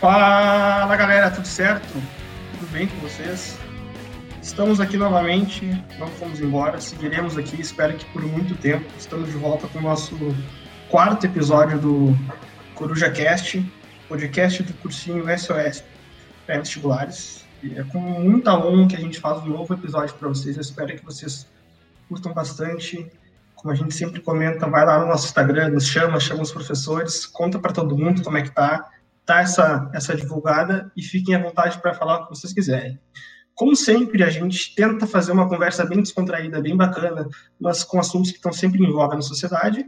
Fala galera, tudo certo? Tudo bem com vocês? Estamos aqui novamente, não fomos embora, seguiremos aqui, espero que por muito tempo. Estamos de volta com o nosso quarto episódio do Coruja Cast, podcast do cursinho SOS pré-vestibulares. É com muita honra que a gente faz um novo episódio para vocês. Eu espero que vocês curtam bastante. Como a gente sempre comenta, vai lá no nosso Instagram, nos chama, chama os professores, conta para todo mundo como é que tá essa, essa divulgada e fiquem à vontade para falar o que vocês quiserem. Como sempre, a gente tenta fazer uma conversa bem descontraída, bem bacana, mas com assuntos que estão sempre em voga na sociedade.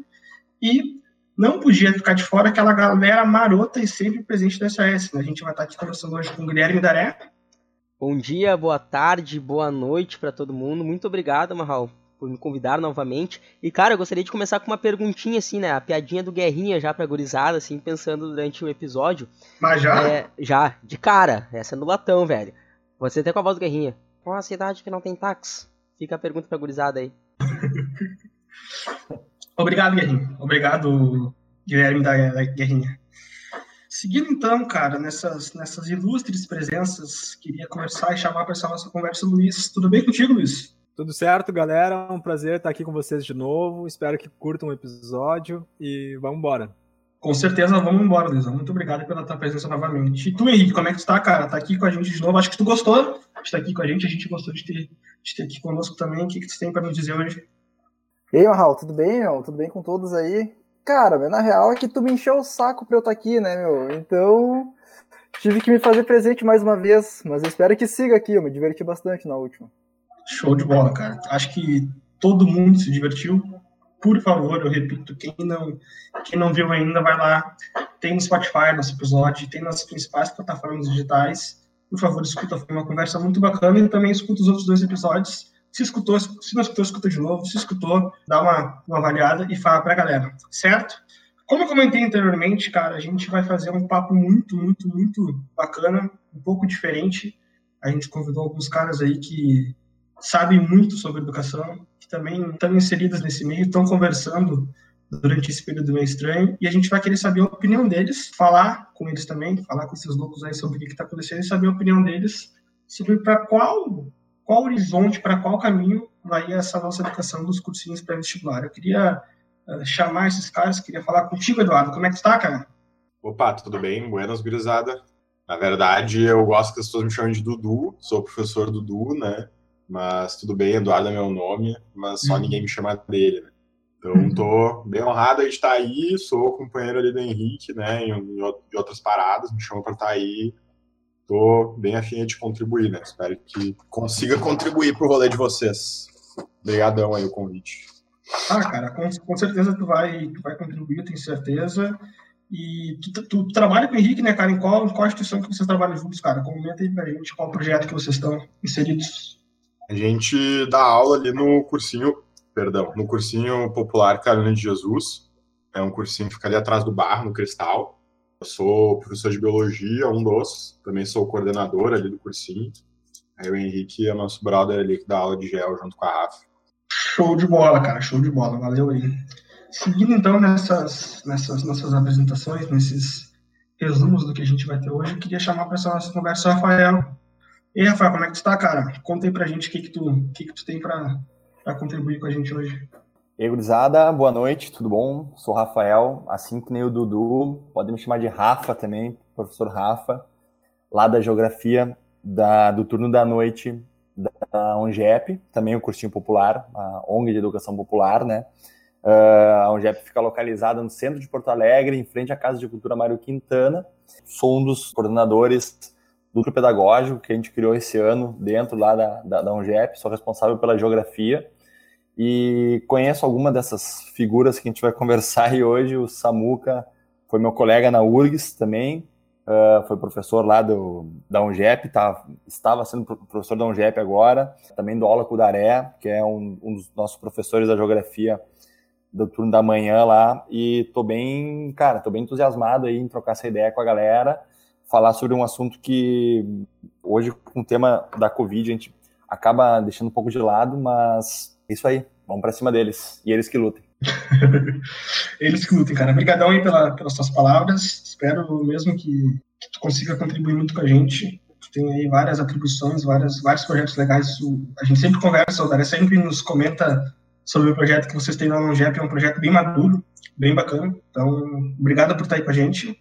E não podia ficar de fora aquela galera marota e sempre presente da SOS. Né? A gente vai estar aqui conversando hoje com o Guilherme Daré. Bom dia, boa tarde, boa noite para todo mundo. Muito obrigado, Marral, por me convidar novamente. E, cara, eu gostaria de começar com uma perguntinha, assim, né? A piadinha do Guerrinha já pra gurizada, assim, pensando durante o episódio. Mas já? É, já, de cara. Essa é no latão, velho. Você tem com a voz do Guerrinha. Qual a cidade que não tem táxi? Fica a pergunta pra gurizada aí. Obrigado, Guerrinha. Obrigado, Guilherme da, da Guerrinha. Seguindo então, cara, nessas, nessas ilustres presenças, queria conversar e chamar para essa nossa conversa, Luiz. Tudo bem contigo, Luiz? Tudo certo, galera? É um prazer estar aqui com vocês de novo. Espero que curtam o episódio e vamos embora. Com certeza, vamos embora, Luiz. Muito obrigado pela tua presença novamente. E tu, Henrique, como é que tu tá, cara? Tá aqui com a gente de novo. Acho que tu gostou de estar aqui com a gente. A gente gostou de ter, de ter aqui conosco também. O que, que tu tem para nos dizer hoje? E aí, Raul, tudo bem, meu? Tudo bem com todos aí? Cara, meu, na real é que tu me encheu o saco pra eu estar aqui, né, meu? Então, tive que me fazer presente mais uma vez. Mas eu espero que siga aqui. Eu me diverti bastante na última. Show de bola, cara. Acho que todo mundo se divertiu. Por favor, eu repito, quem não, quem não viu ainda, vai lá. Tem no Spotify nosso episódio, tem nas principais plataformas digitais. Por favor, escuta, foi uma conversa muito bacana e também escuta os outros dois episódios. Se escutou, se não escutou, escuta de novo. Se escutou, dá uma, uma avaliada e fala pra galera, certo? Como eu comentei anteriormente, cara, a gente vai fazer um papo muito, muito, muito bacana, um pouco diferente. A gente convidou alguns caras aí que sabem muito sobre educação, que também estão inseridas nesse meio, estão conversando durante esse período meio estranho, e a gente vai querer saber a opinião deles, falar com eles também, falar com esses loucos aí sobre o que está acontecendo e saber a opinião deles sobre para qual, qual horizonte, para qual caminho vai essa nossa educação dos cursinhos pré-vestibular. Eu queria uh, chamar esses caras, queria falar contigo, Eduardo. Como é que está, cara? Opa, tudo bem? Buenas, gurizada. Na verdade, eu gosto que as pessoas me chamem de Dudu, sou o professor Dudu, né? Mas tudo bem, Eduardo é meu nome, mas só uhum. ninguém me chama dele, né? Então, tô bem honrado de estar aí, sou companheiro ali do Henrique, né, em, em outras paradas, me chamou para estar aí, tô bem afim de contribuir, né, espero que consiga contribuir pro rolê de vocês. Obrigadão aí o convite. Ah, cara, com, com certeza tu vai, tu vai contribuir, tenho certeza. E tu, tu, tu, trabalha com o Henrique, né, cara? Em qual, em qual instituição que vocês trabalham juntos, cara? Comenta aí pra gente qual projeto que vocês estão inseridos. A gente dá aula ali no cursinho, perdão, no cursinho popular Carolina de Jesus. É um cursinho que fica ali atrás do bar, no Cristal. Eu sou professor de biologia, um dos. Também sou coordenador ali do cursinho. Aí o Henrique é nosso brother ali que dá aula de gel junto com a Rafa. Show de bola, cara, show de bola, valeu aí. Seguindo então nessas, nessas nossas apresentações, nesses resumos do que a gente vai ter hoje, eu queria chamar para essa nossa conversa o Rafael. E Rafael, como é que tu tá, cara? Conta aí pra gente o que, que, tu, que, que tu tem pra, pra contribuir com a gente hoje. E aí, gurizada, boa noite, tudo bom? Sou Rafael, assim que nem o Dudu, pode me chamar de Rafa também, professor Rafa, lá da Geografia da, do turno da noite da ONGEP, também o cursinho popular, a ONG de Educação Popular, né? Uh, a ONGEP fica localizada no centro de Porto Alegre, em frente à Casa de Cultura Mário Quintana. Sou um dos coordenadores núcleo pedagógico que a gente criou esse ano dentro lá da, da, da UNGEP, sou responsável pela geografia. E conheço alguma dessas figuras que a gente vai conversar e hoje. O Samuca foi meu colega na URGS também, uh, foi professor lá do, da UNGEP, tá, estava sendo professor da UNGEP agora, também do aula com o Daré, que é um, um dos nossos professores da geografia do turno da manhã lá, e tô bem, cara, tô bem entusiasmado aí em trocar essa ideia com a galera, falar sobre um assunto que hoje, com o tema da Covid, a gente acaba deixando um pouco de lado, mas é isso aí, vamos para cima deles e eles que lutem. eles que lutem, cara. Obrigadão aí pela, pelas suas palavras. Espero mesmo que, que tu consiga contribuir muito com a gente. Tem aí várias atribuições, várias, vários projetos legais. A gente sempre conversa, o Dara sempre nos comenta sobre o projeto que vocês têm na Longep, é um projeto bem maduro, bem bacana. Então, obrigado por estar aí com a gente.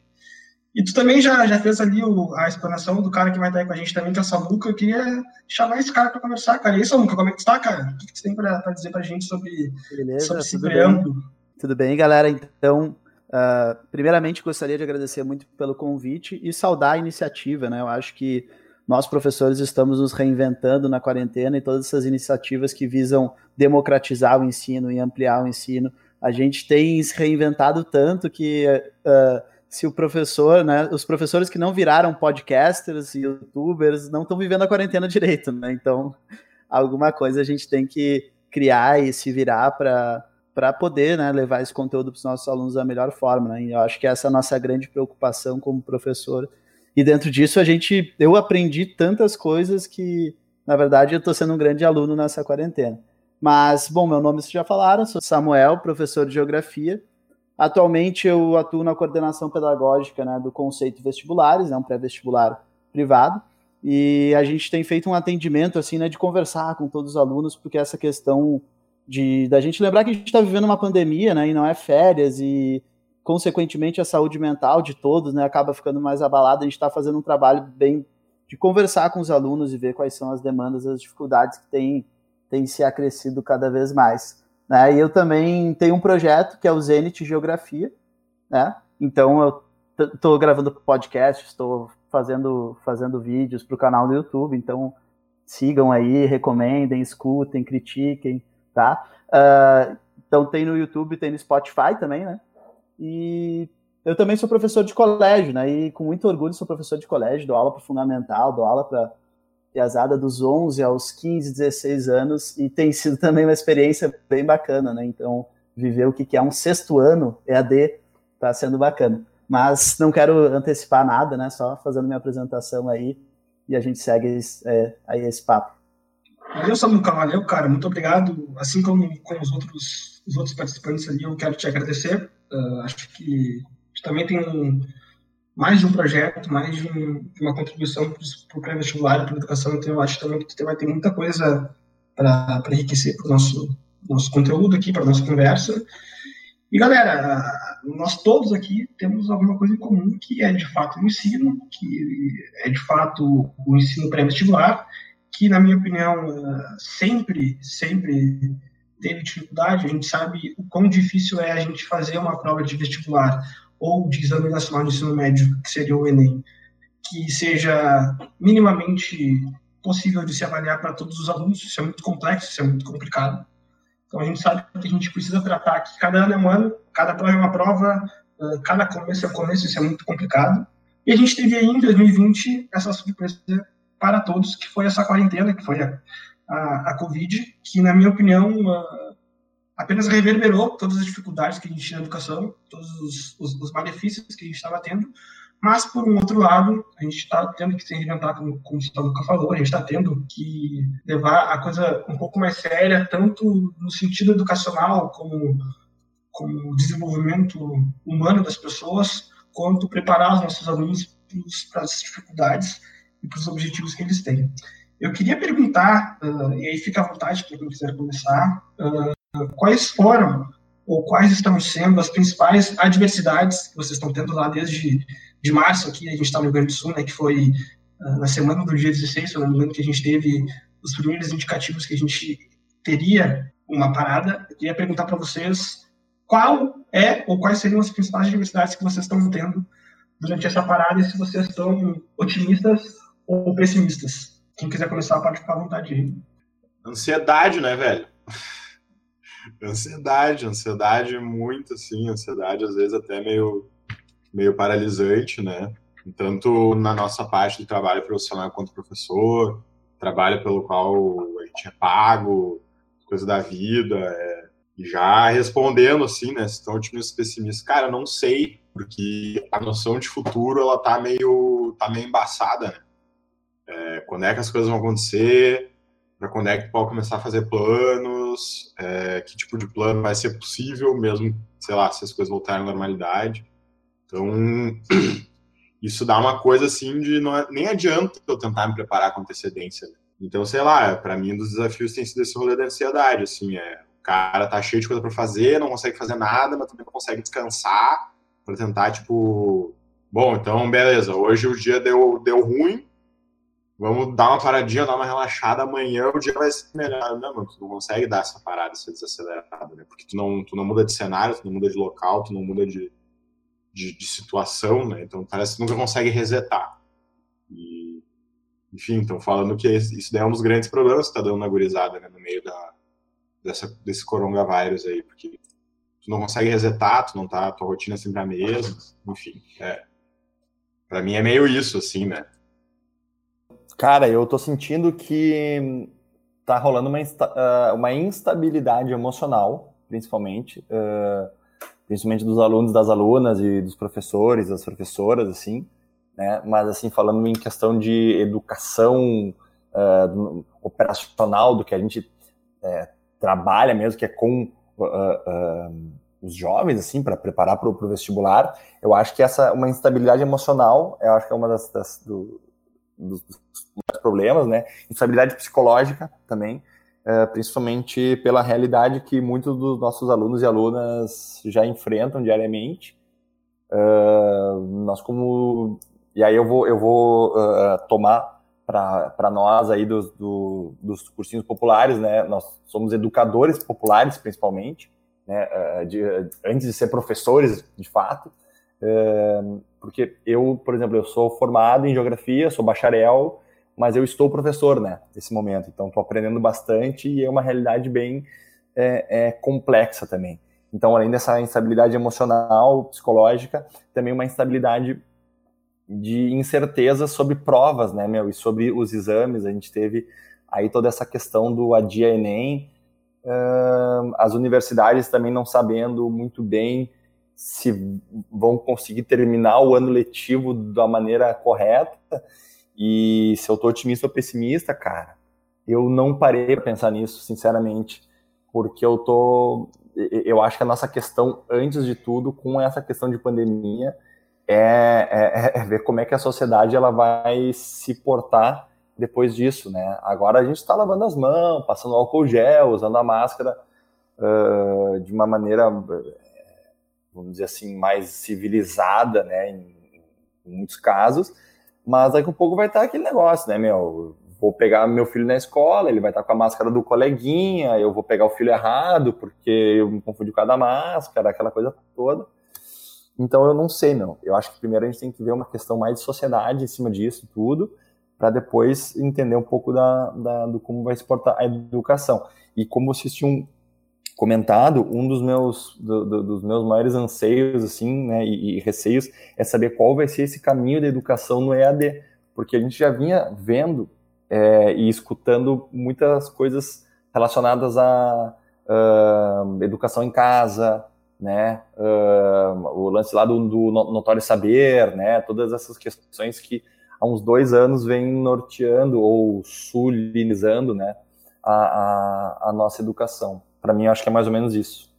E tu também já, já fez ali o, a explanação do cara que vai estar aí com a gente também, que é o Samuca. Eu queria chamar esse cara para conversar, cara. E aí, Samuca, como é que tu tá, cara? O que, que tu tem para dizer para a gente sobre, Beleza, sobre esse preâmbulo? Tudo bem, galera? Então, uh, primeiramente gostaria de agradecer muito pelo convite e saudar a iniciativa, né? Eu acho que nós, professores, estamos nos reinventando na quarentena e todas essas iniciativas que visam democratizar o ensino e ampliar o ensino. A gente tem se reinventado tanto que uh, se o professor, né, os professores que não viraram podcasters e youtubers não estão vivendo a quarentena direito, né? Então, alguma coisa a gente tem que criar e se virar para poder né, levar esse conteúdo para os nossos alunos da melhor forma. Né? E eu acho que essa é a nossa grande preocupação como professor. E dentro disso, a gente, eu aprendi tantas coisas que, na verdade, eu estou sendo um grande aluno nessa quarentena. Mas, bom, meu nome vocês já falaram, sou Samuel, professor de Geografia. Atualmente eu atuo na coordenação pedagógica né, do Conceito Vestibulares, né, um pré-vestibular privado, e a gente tem feito um atendimento assim, né, de conversar com todos os alunos, porque essa questão de da gente lembrar que a gente está vivendo uma pandemia, né, e não é férias e consequentemente a saúde mental de todos, né, acaba ficando mais abalada. A gente está fazendo um trabalho bem de conversar com os alunos e ver quais são as demandas, as dificuldades que têm tem se acrescido cada vez mais. Né? E eu também tenho um projeto que é o Zenit Geografia, né? Então eu estou gravando podcast, estou fazendo fazendo vídeos para o canal do YouTube, então sigam aí, recomendem, escutem, critiquem, tá? Uh, então tem no YouTube, tem no Spotify também, né? E eu também sou professor de colégio, né? E com muito orgulho sou professor de colégio, dou aula para fundamental, dou aula para piazada dos 11 aos 15, 16 anos e tem sido também uma experiência bem bacana, né? Então, viver o que é um sexto ano EAD está sendo bacana. Mas não quero antecipar nada, né? Só fazendo minha apresentação aí e a gente segue é, aí esse papo. Valeu, Samuca, valeu, cara. Muito obrigado. Assim como com os outros, os outros participantes ali, eu quero te agradecer. Uh, acho que também tem um, mais de um projeto, mais de, um, uma contribuição para o pré-vestibular para a educação. Então, eu acho também que você vai ter muita coisa para enriquecer para o nosso, nosso conteúdo aqui, para a nossa conversa. E, galera, nós todos aqui temos alguma coisa em comum, que é, de fato, o ensino, que é, de fato, o ensino pré-vestibular, que, na minha opinião, sempre, sempre teve dificuldade. A gente sabe o quão difícil é a gente fazer uma prova de vestibular ou de Exame Nacional de Ensino Médio, que seria o Enem, que seja minimamente possível de se avaliar para todos os alunos. Isso é muito complexo, isso é muito complicado. Então, a gente sabe que a gente precisa tratar que cada ano é um ano, cada prova é uma prova, eh, cada começo é um começo, isso é muito complicado. E a gente teve aí, em 2020, essa surpresa para todos, que foi essa quarentena, que foi a, a, a Covid, que, na minha opinião, apenas reverberou todas as dificuldades que a gente tinha na educação, todos os, os, os malefícios que a gente estava tendo, mas, por um outro lado, a gente está tendo que se reinventar, como, como o Luca falou, a gente está tendo que levar a coisa um pouco mais séria, tanto no sentido educacional, como, como desenvolvimento humano das pessoas, quanto preparar os nossos alunos para as dificuldades e para os objetivos que eles têm. Eu queria perguntar, uh, e aí fica à vontade para quem quiser começar, uh, quais foram ou quais estão sendo as principais adversidades que vocês estão tendo lá desde de março aqui, a gente está no Rio Grande do Sul, né, que foi uh, na semana do dia 16, se eu que a gente teve os primeiros indicativos que a gente teria uma parada. Eu queria perguntar para vocês qual é ou quais seriam as principais adversidades que vocês estão tendo durante essa parada e se vocês estão otimistas ou pessimistas. Quem quiser começar pode ficar à vontade. Ansiedade, né, velho? Ansiedade, ansiedade muito, assim, ansiedade às vezes até meio, meio paralisante, né? Tanto na nossa parte do trabalho profissional quanto professor, trabalho pelo qual a gente é pago, coisa da vida, é, já respondendo assim, né, se estão otimistas pessimistas, cara, não sei, porque a noção de futuro, ela tá meio, tá meio embaçada, né? É, quando é que as coisas vão acontecer, para quando é que pode começar a fazer é, que tipo de plano vai ser possível, mesmo, sei lá, se as coisas voltarem à normalidade. Então, isso dá uma coisa assim de não, é, nem adianta eu tentar me preparar com antecedência. Né? Então, sei lá, para mim um dos desafios tem sido esse rolê da ansiedade, assim, é o cara tá cheio de coisa para fazer, não consegue fazer nada, mas também não consegue descansar para tentar tipo, bom, então beleza, hoje o dia deu deu ruim, vamos dar uma paradinha, dar uma relaxada, amanhã o dia vai ser melhor. Não, mano, tu não consegue dar essa parada, ser desacelerado, né? Porque tu não, tu não muda de cenário, tu não muda de local, tu não muda de, de, de situação, né? Então parece que nunca consegue resetar. E, enfim, então falando que isso daí é um dos grandes problemas que tá dando na gurizada, né? No meio da, dessa, desse coronavírus aí, porque tu não consegue resetar, tu não tá, tua rotina é sempre a mesma, enfim, é. Pra mim é meio isso, assim, né? Cara, eu tô sentindo que tá rolando uma, insta uh, uma instabilidade emocional, principalmente, uh, principalmente dos alunos, das alunas e dos professores, das professoras, assim, né? Mas, assim, falando em questão de educação uh, operacional, do que a gente é, trabalha mesmo, que é com os jovens, assim, para preparar para o vestibular, eu acho que essa, uma instabilidade emocional, eu acho que é uma das, das do, dos, dos problemas, né? Instabilidade psicológica também, é, principalmente pela realidade que muitos dos nossos alunos e alunas já enfrentam diariamente. Uh, nós como e aí eu vou eu vou uh, tomar para nós aí dos, do, dos cursinhos populares, né? Nós somos educadores populares principalmente, né? Uh, de, antes de ser professores de fato. Uh, porque eu, por exemplo, eu sou formado em geografia, sou bacharel, mas eu estou professor, né, nesse momento. Então, estou aprendendo bastante e é uma realidade bem é, é, complexa também. Então, além dessa instabilidade emocional, psicológica, também uma instabilidade de incerteza sobre provas, né, meu, e sobre os exames. A gente teve aí toda essa questão do adia Enem, uh, as universidades também não sabendo muito bem se vão conseguir terminar o ano letivo da maneira correta. E se eu tô otimista ou pessimista, cara, eu não parei para pensar nisso, sinceramente, porque eu tô eu acho que a nossa questão antes de tudo com essa questão de pandemia é, é, é ver como é que a sociedade ela vai se portar depois disso, né? Agora a gente está lavando as mãos, passando álcool gel, usando a máscara uh, de uma maneira vamos dizer assim, mais civilizada, né, em, em muitos casos, mas daqui a pouco vai estar aquele negócio, né, meu, vou pegar meu filho na escola, ele vai estar com a máscara do coleguinha, eu vou pegar o filho errado, porque eu me confundi com a da máscara, aquela coisa toda. Então eu não sei, não. Eu acho que primeiro a gente tem que ver uma questão mais de sociedade em cima disso tudo, para depois entender um pouco da, da, do como vai se portar a educação. E como vocês tinham comentado, um dos meus, do, do, dos meus maiores anseios, assim, né, e, e, receios é saber qual vai ser esse caminho da educação no EAD, porque a gente já vinha vendo é, e escutando muitas coisas relacionadas à uh, educação em casa, né, uh, o lance lá do, do notório saber, né, todas essas questões que há uns dois anos vem norteando ou sulinizando, né, a, a, a nossa educação. Para mim, eu acho que é mais ou menos isso.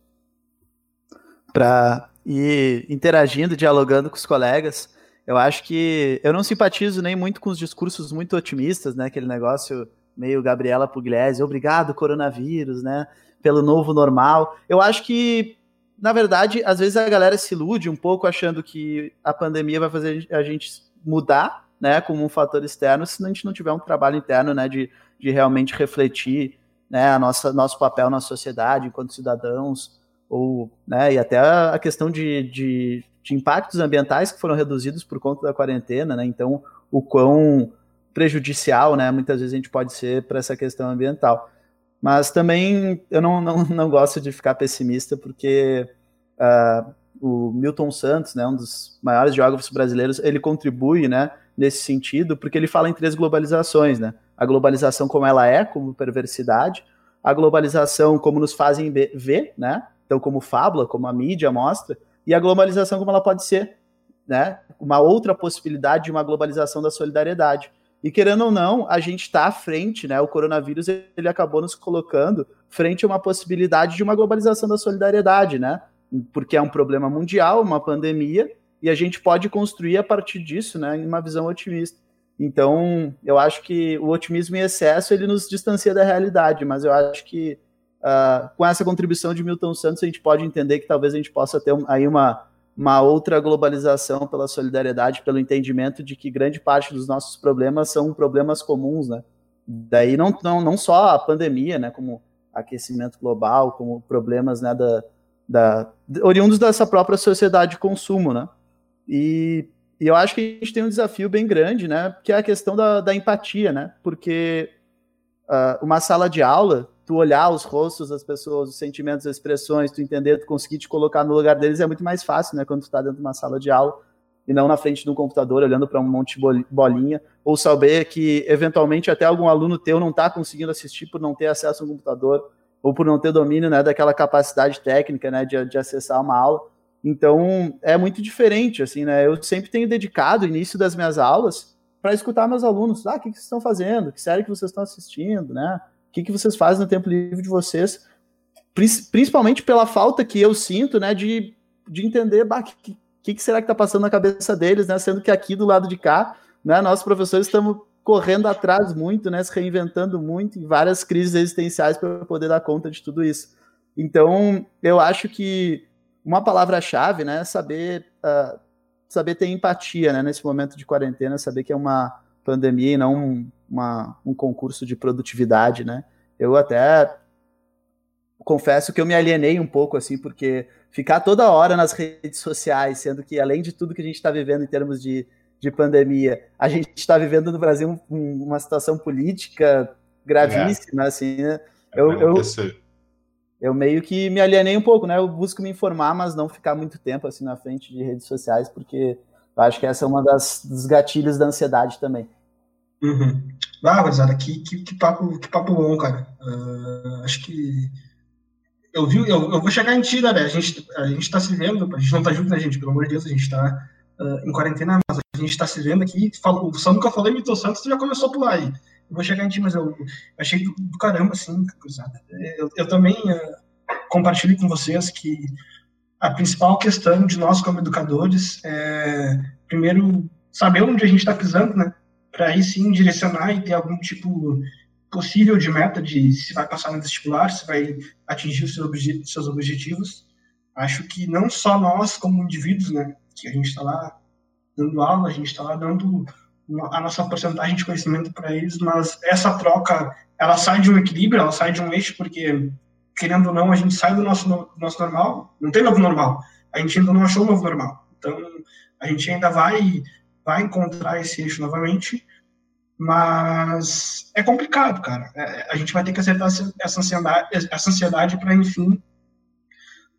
Para ir interagindo, dialogando com os colegas, eu acho que eu não simpatizo nem muito com os discursos muito otimistas, né? Aquele negócio meio Gabriela Pugliese, obrigado coronavírus, né? Pelo novo normal. Eu acho que, na verdade, às vezes a galera se ilude um pouco achando que a pandemia vai fazer a gente mudar, né? Como um fator externo, se a gente não tiver um trabalho interno, né? De, de realmente refletir né, a nossa nosso papel na sociedade enquanto cidadãos ou né, e até a questão de, de, de, impactos ambientais que foram reduzidos por conta da quarentena, né? Então o quão prejudicial, né, muitas vezes a gente pode ser para essa questão ambiental. Mas também eu não, não, não gosto de ficar pessimista porque uh, o Milton Santos, né, um dos maiores geógrafos brasileiros, ele contribui, né, nesse sentido, porque ele fala em três globalizações, né? A globalização como ela é, como perversidade, a globalização como nos fazem ver, né? Então, como fábula, como a mídia mostra, e a globalização como ela pode ser, né? Uma outra possibilidade de uma globalização da solidariedade. E querendo ou não, a gente está à frente, né? O coronavírus ele acabou nos colocando frente a uma possibilidade de uma globalização da solidariedade, né? Porque é um problema mundial, uma pandemia, e a gente pode construir a partir disso, né, em uma visão otimista. Então, eu acho que o otimismo em excesso ele nos distancia da realidade, mas eu acho que uh, com essa contribuição de Milton Santos a gente pode entender que talvez a gente possa ter aí uma, uma outra globalização pela solidariedade, pelo entendimento de que grande parte dos nossos problemas são problemas comuns, né? Daí não, não, não só a pandemia, né, como aquecimento global, como problemas né, da, da, oriundos dessa própria sociedade de consumo, né? E, e, eu acho que a gente tem um desafio bem grande, né? Que é a questão da, da empatia, né? Porque uh, uma sala de aula, tu olhar os rostos das pessoas, os sentimentos, as expressões, tu entender, tu conseguir te colocar no lugar deles é muito mais fácil, né? Quando tu tá dentro de uma sala de aula e não na frente de um computador olhando para um monte de bolinha, ou saber que eventualmente até algum aluno teu não está conseguindo assistir por não ter acesso a um computador ou por não ter domínio né, daquela capacidade técnica né, de, de acessar uma aula. Então é muito diferente, assim, né? Eu sempre tenho dedicado o início das minhas aulas para escutar meus alunos. Ah, o que, que vocês estão fazendo? Que série que vocês estão assistindo, né? O que, que vocês fazem no tempo livre de vocês? Principalmente pela falta que eu sinto, né, de, de entender bah, que, que, que será que está passando na cabeça deles, né? Sendo que aqui do lado de cá, né, nós professores estamos correndo atrás muito, né? Se reinventando muito em várias crises existenciais para poder dar conta de tudo isso. Então, eu acho que uma palavra-chave, né, é saber uh, saber ter empatia, né, nesse momento de quarentena, saber que é uma pandemia e não um, uma, um concurso de produtividade, né? Eu até confesso que eu me alienei um pouco, assim, porque ficar toda hora nas redes sociais, sendo que além de tudo que a gente está vivendo em termos de, de pandemia, a gente está vivendo no Brasil um, uma situação política gravíssima, é. assim, né? É eu, eu, eu, meio que me alienei um pouco, né? Eu busco me informar, mas não ficar muito tempo assim na frente de redes sociais, porque eu acho que essa é uma das dos gatilhos da ansiedade também. Uhum. Ah, Gurizada, que, que, que, papo, que papo bom, cara. Uh, acho que eu vi, eu, eu vou chegar em ti, né? A gente, a gente tá se vendo, a gente não tá junto, né, gente? Pelo amor de Deus, a gente tá uh, em quarentena, mas a gente tá se vendo aqui. Falo, o nunca falou em Mito Santos, tu já começou a pular aí. Vou chegar em ti, mas eu achei do, do, caramba, assim, cruzada. Eu, eu também uh, compartilho com vocês que a principal questão de nós como educadores é, primeiro, saber onde a gente está pisando, né? Para aí sim direcionar e ter algum tipo possível de meta de se vai passar no vestibular, se vai atingir os seus objetivos. Acho que não só nós, como indivíduos, né, que a gente está lá dando aula, a gente está lá dando a nossa porcentagem de conhecimento para eles, mas essa troca, ela sai de um equilíbrio, ela sai de um eixo, porque, querendo ou não, a gente sai do nosso, do nosso normal, não tem novo normal, a gente ainda não achou o novo normal. Então, a gente ainda vai, vai encontrar esse eixo novamente, mas é complicado, cara. É, a gente vai ter que acertar essa ansiedade, essa ansiedade para, enfim,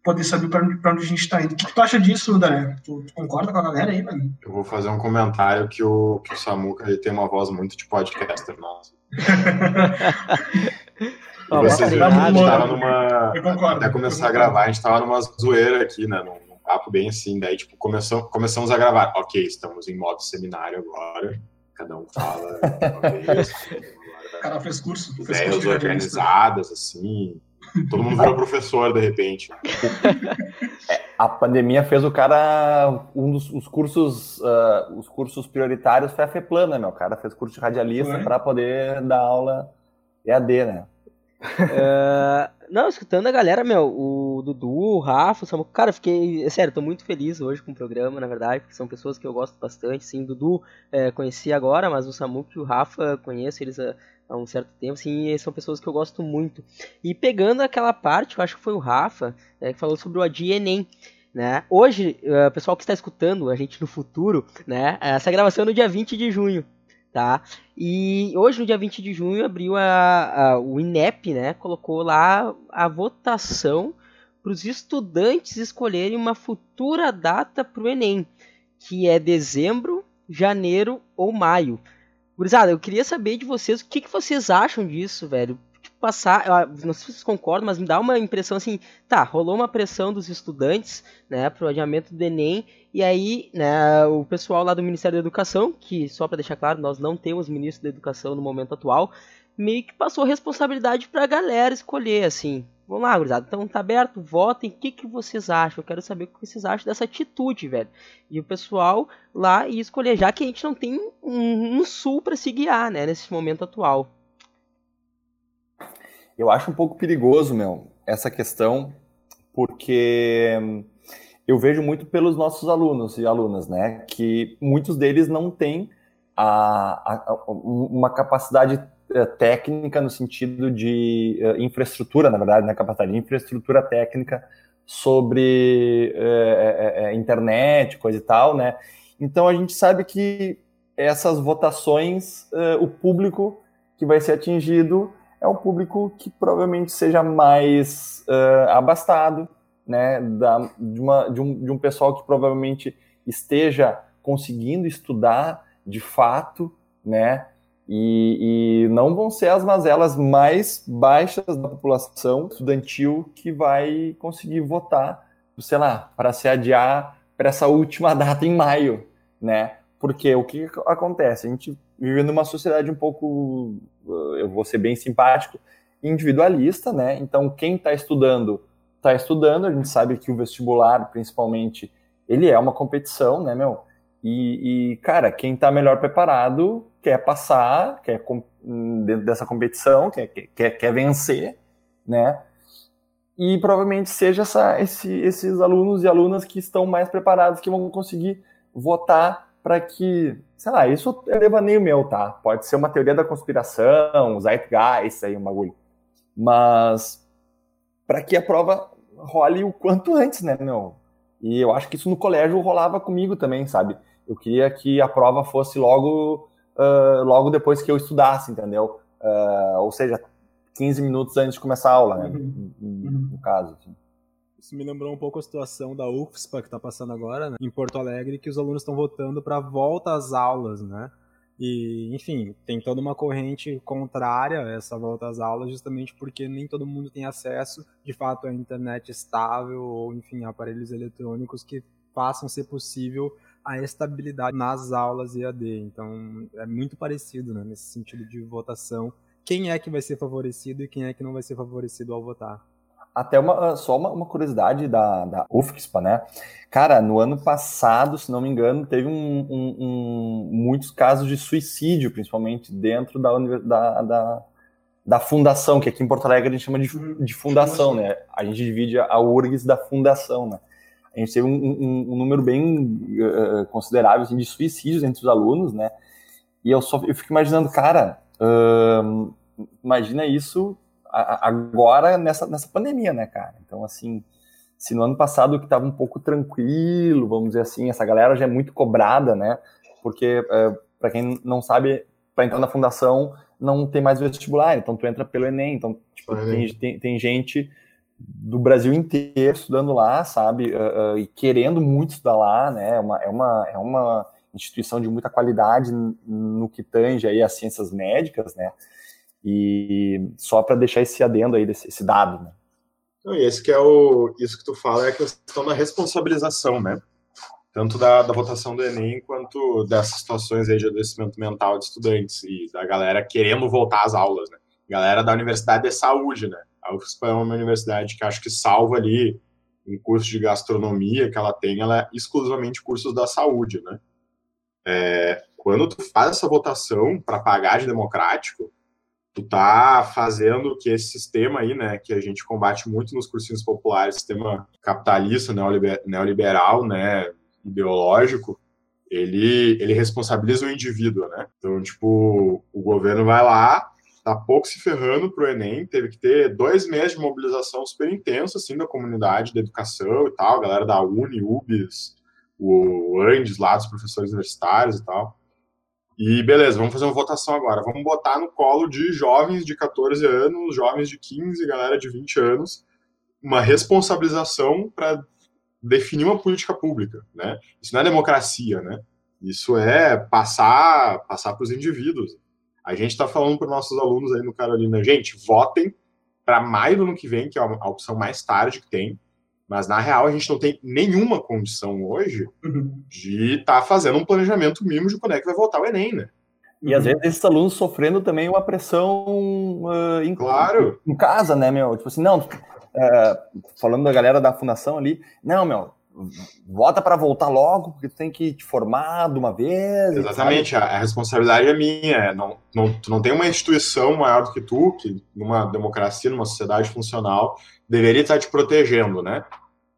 poder saber para onde, onde, a gente está indo. O que, tu acha disso, Daniel? Tu, tu, concorda com a galera aí, mano? Eu vou fazer um comentário que o, que o Samuca ele tem uma voz muito de podcaster nossa. vocês viram, a gente tava numa. Até começar a gravar, a gente tava numa zoeira aqui, né? Num, num papo bem assim. Daí, tipo, começou, começamos a gravar. Ok, estamos em modo seminário agora cada um fala uma vez. O cara fez curso. Fez ideias curso organizadas, assim. Todo mundo virou professor, de repente. É, a pandemia fez o cara. Um dos os cursos, uh, os cursos prioritários foi a FEPLAN, né, meu? O cara fez curso de radialista para poder dar aula EAD, né? Uh, não, escutando a galera, meu, o Dudu, o Rafa, o Samu, cara, fiquei, é sério, tô muito feliz hoje com o programa, na verdade, porque são pessoas que eu gosto bastante, sim, o Dudu é, conheci agora, mas o Samu e o Rafa conheço eles há, há, um certo tempo, sim, e são pessoas que eu gosto muito. E pegando aquela parte, eu acho que foi o Rafa, é, que falou sobre o Adi Enem, né? Hoje, o uh, pessoal que está escutando a gente no futuro, né? Essa gravação é no dia 20 de junho, tá? E hoje, no dia 20 de junho, abriu a, a o INEP, né? Colocou lá a votação para os estudantes escolherem uma futura data para o Enem, que é dezembro, janeiro ou maio. Gurizada, eu queria saber de vocês o que, que vocês acham disso, velho passar, não sei se vocês concordam, mas me dá uma impressão assim, tá, rolou uma pressão dos estudantes, né, pro adiamento do Enem, e aí, né, o pessoal lá do Ministério da Educação, que só para deixar claro, nós não temos ministro da Educação no momento atual, meio que passou a responsabilidade para a galera escolher, assim. Vamos lá, gurizada. Então tá aberto, votem. O que, que vocês acham? Eu quero saber o que vocês acham dessa atitude, velho. E o pessoal lá e escolher, já que a gente não tem um, um sul para se guiar, né, nesse momento atual. Eu acho um pouco perigoso, meu, essa questão, porque eu vejo muito pelos nossos alunos e alunas, né, que muitos deles não têm a, a, uma capacidade técnica no sentido de uh, infraestrutura, na verdade, né, capacidade de infraestrutura técnica sobre uh, internet, coisa e tal, né? Então a gente sabe que essas votações, o público que vai ser atingido é um público que provavelmente seja mais abastado, né? Da, de, uma, de, um, de um pessoal que provavelmente esteja conseguindo estudar de fato, né? E, e, não vão ser as mazelas mais baixas da população estudantil que vai conseguir votar, sei lá, para se adiar para essa última data em maio, né? Porque o que acontece? A gente vive numa sociedade um pouco, eu vou ser bem simpático, individualista, né? Então, quem está estudando, está estudando. A gente sabe que o vestibular, principalmente, ele é uma competição, né, meu? E, e cara, quem está melhor preparado quer passar, quer dentro dessa competição, quer, quer, quer vencer, né? E provavelmente seja essa, esse, esses alunos e alunas que estão mais preparados, que vão conseguir votar para que, sei lá, isso é devaneio meu, tá? Pode ser uma teoria da conspiração, Zeitgeist aí, um bagulho. Mas para que a prova role o quanto antes, né, meu? E eu acho que isso no colégio rolava comigo também, sabe? Eu queria que a prova fosse logo, uh, logo depois que eu estudasse, entendeu? Uh, ou seja, 15 minutos antes de começar a aula, né? Uhum. No caso. Assim. Isso me lembrou um pouco a situação da UFSPA que está passando agora, né? em Porto Alegre, que os alunos estão votando para volta às aulas, né? E, enfim, tem toda uma corrente contrária a essa volta às aulas, justamente porque nem todo mundo tem acesso, de fato, à internet estável ou, enfim, aparelhos eletrônicos que façam ser possível a estabilidade nas aulas EAD. Então, é muito parecido né, nesse sentido de votação. Quem é que vai ser favorecido e quem é que não vai ser favorecido ao votar? Até uma, só uma, uma curiosidade da, da UFSPA, né? Cara, no ano passado, se não me engano, teve um, um, um, muitos casos de suicídio, principalmente dentro da, da, da, da, fundação, que aqui em Porto Alegre a gente chama de, uhum. de fundação, né? A gente divide a URGS da fundação, né? A gente teve um, um, um número bem uh, considerável assim, de suicídios entre os alunos, né? E eu só eu fico imaginando, cara, uh, imagina isso agora nessa, nessa pandemia, né, cara? Então, assim, se no ano passado que estava um pouco tranquilo, vamos dizer assim, essa galera já é muito cobrada, né? Porque, uh, para quem não sabe, para entrar na fundação não tem mais vestibular, então tu entra pelo Enem, então tipo, tem, tem, tem gente do Brasil inteiro estudando lá, sabe, uh, uh, e querendo muito estudar lá, né, é uma, é uma, é uma instituição de muita qualidade no que tange aí as ciências médicas, né, e só para deixar esse adendo aí, desse, esse dado, né. Não, e esse que é o, isso que tu fala é a questão da responsabilização, né, tanto da, da votação do Enem quanto dessas situações aí de adoecimento mental de estudantes e da galera querendo voltar às aulas, né, galera da Universidade de Saúde, né, a é uma universidade que acho que salva ali um curso de gastronomia que ela tem, ela é exclusivamente cursos da saúde, né? É, quando tu faz essa votação para pagar de democrático, tu tá fazendo que esse sistema aí, né, que a gente combate muito nos cursinhos populares, sistema capitalista, neoliberal, né, ideológico, ele, ele responsabiliza o indivíduo, né? Então, tipo, o governo vai lá, tá pouco se ferrando pro Enem, teve que ter dois meses de mobilização super intensa, assim, da comunidade da educação e tal, galera da Uni, UBS, o Andes lá, dos professores universitários e tal. E beleza, vamos fazer uma votação agora. Vamos botar no colo de jovens de 14 anos, jovens de 15, galera de 20 anos, uma responsabilização para definir uma política pública, né? Isso não é democracia, né? Isso é passar passar para os indivíduos. A gente está falando para os nossos alunos aí no Carolina, gente, votem para maio do ano que vem, que é a opção mais tarde que tem, mas na real a gente não tem nenhuma condição hoje uhum. de estar tá fazendo um planejamento mínimo de quando é que vai voltar o Enem, né? E às vezes esses alunos sofrendo também uma pressão uh, em, claro. em, casa, né, meu? Tipo assim, não, uh, falando da galera da fundação ali, não, meu, vota para voltar logo, porque tu tem que te formar de uma vez. Exatamente, a, a, responsabilidade é minha. É, não, não, tu não tem uma instituição maior do que tu, que numa democracia, numa sociedade funcional, deveria estar te protegendo, né?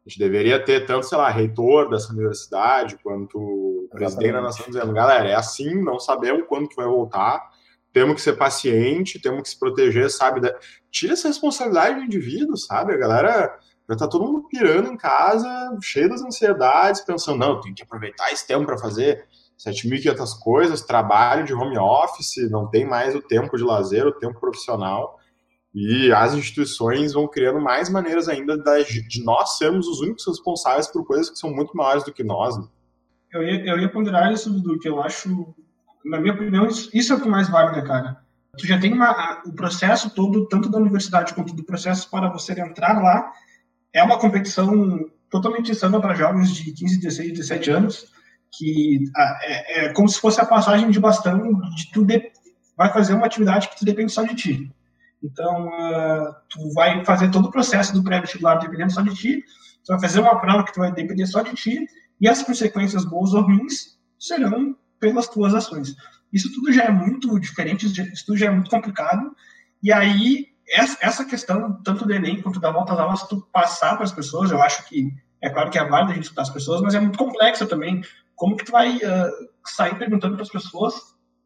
A gente deveria ter tanto, sei lá, reitor dessa universidade, quanto presidente da nação dizendo, galera, é assim, não sabemos quando que vai voltar, temos que ser paciente, temos que se proteger, sabe? Tira essa responsabilidade do indivíduo, sabe? A galera já tá todo mundo pirando em casa, cheio das ansiedades, pensando, não, tem que aproveitar esse tempo para fazer 7.500 coisas, trabalho de home office, não tem mais o tempo de lazer, o tempo profissional. E as instituições vão criando mais maneiras ainda de nós sermos os únicos responsáveis por coisas que são muito maiores do que nós. Né? Eu, ia, eu ia ponderar isso, Dudu, que eu acho, na minha opinião, isso é o que mais vale, né, cara? Tu já tem uma, o processo todo, tanto da universidade quanto do processo para você entrar lá, é uma competição totalmente insana para jovens de 15, 16, 17 anos, que é, é como se fosse a passagem de bastão de tu de, vai fazer uma atividade que tu depende só de ti. Então, uh, tu vai fazer todo o processo do pré-vestibular dependendo só de ti, tu vai fazer uma prova que tu vai depender só de ti, e as consequências boas ou ruins serão pelas tuas ações. Isso tudo já é muito diferente, isso tudo já é muito complicado, e aí essa questão, tanto do Enem quanto da volta às aulas, tu passar para as pessoas, eu acho que, é claro que é válido a gente escutar as pessoas, mas é muito complexa também. Como que tu vai uh, sair perguntando para as pessoas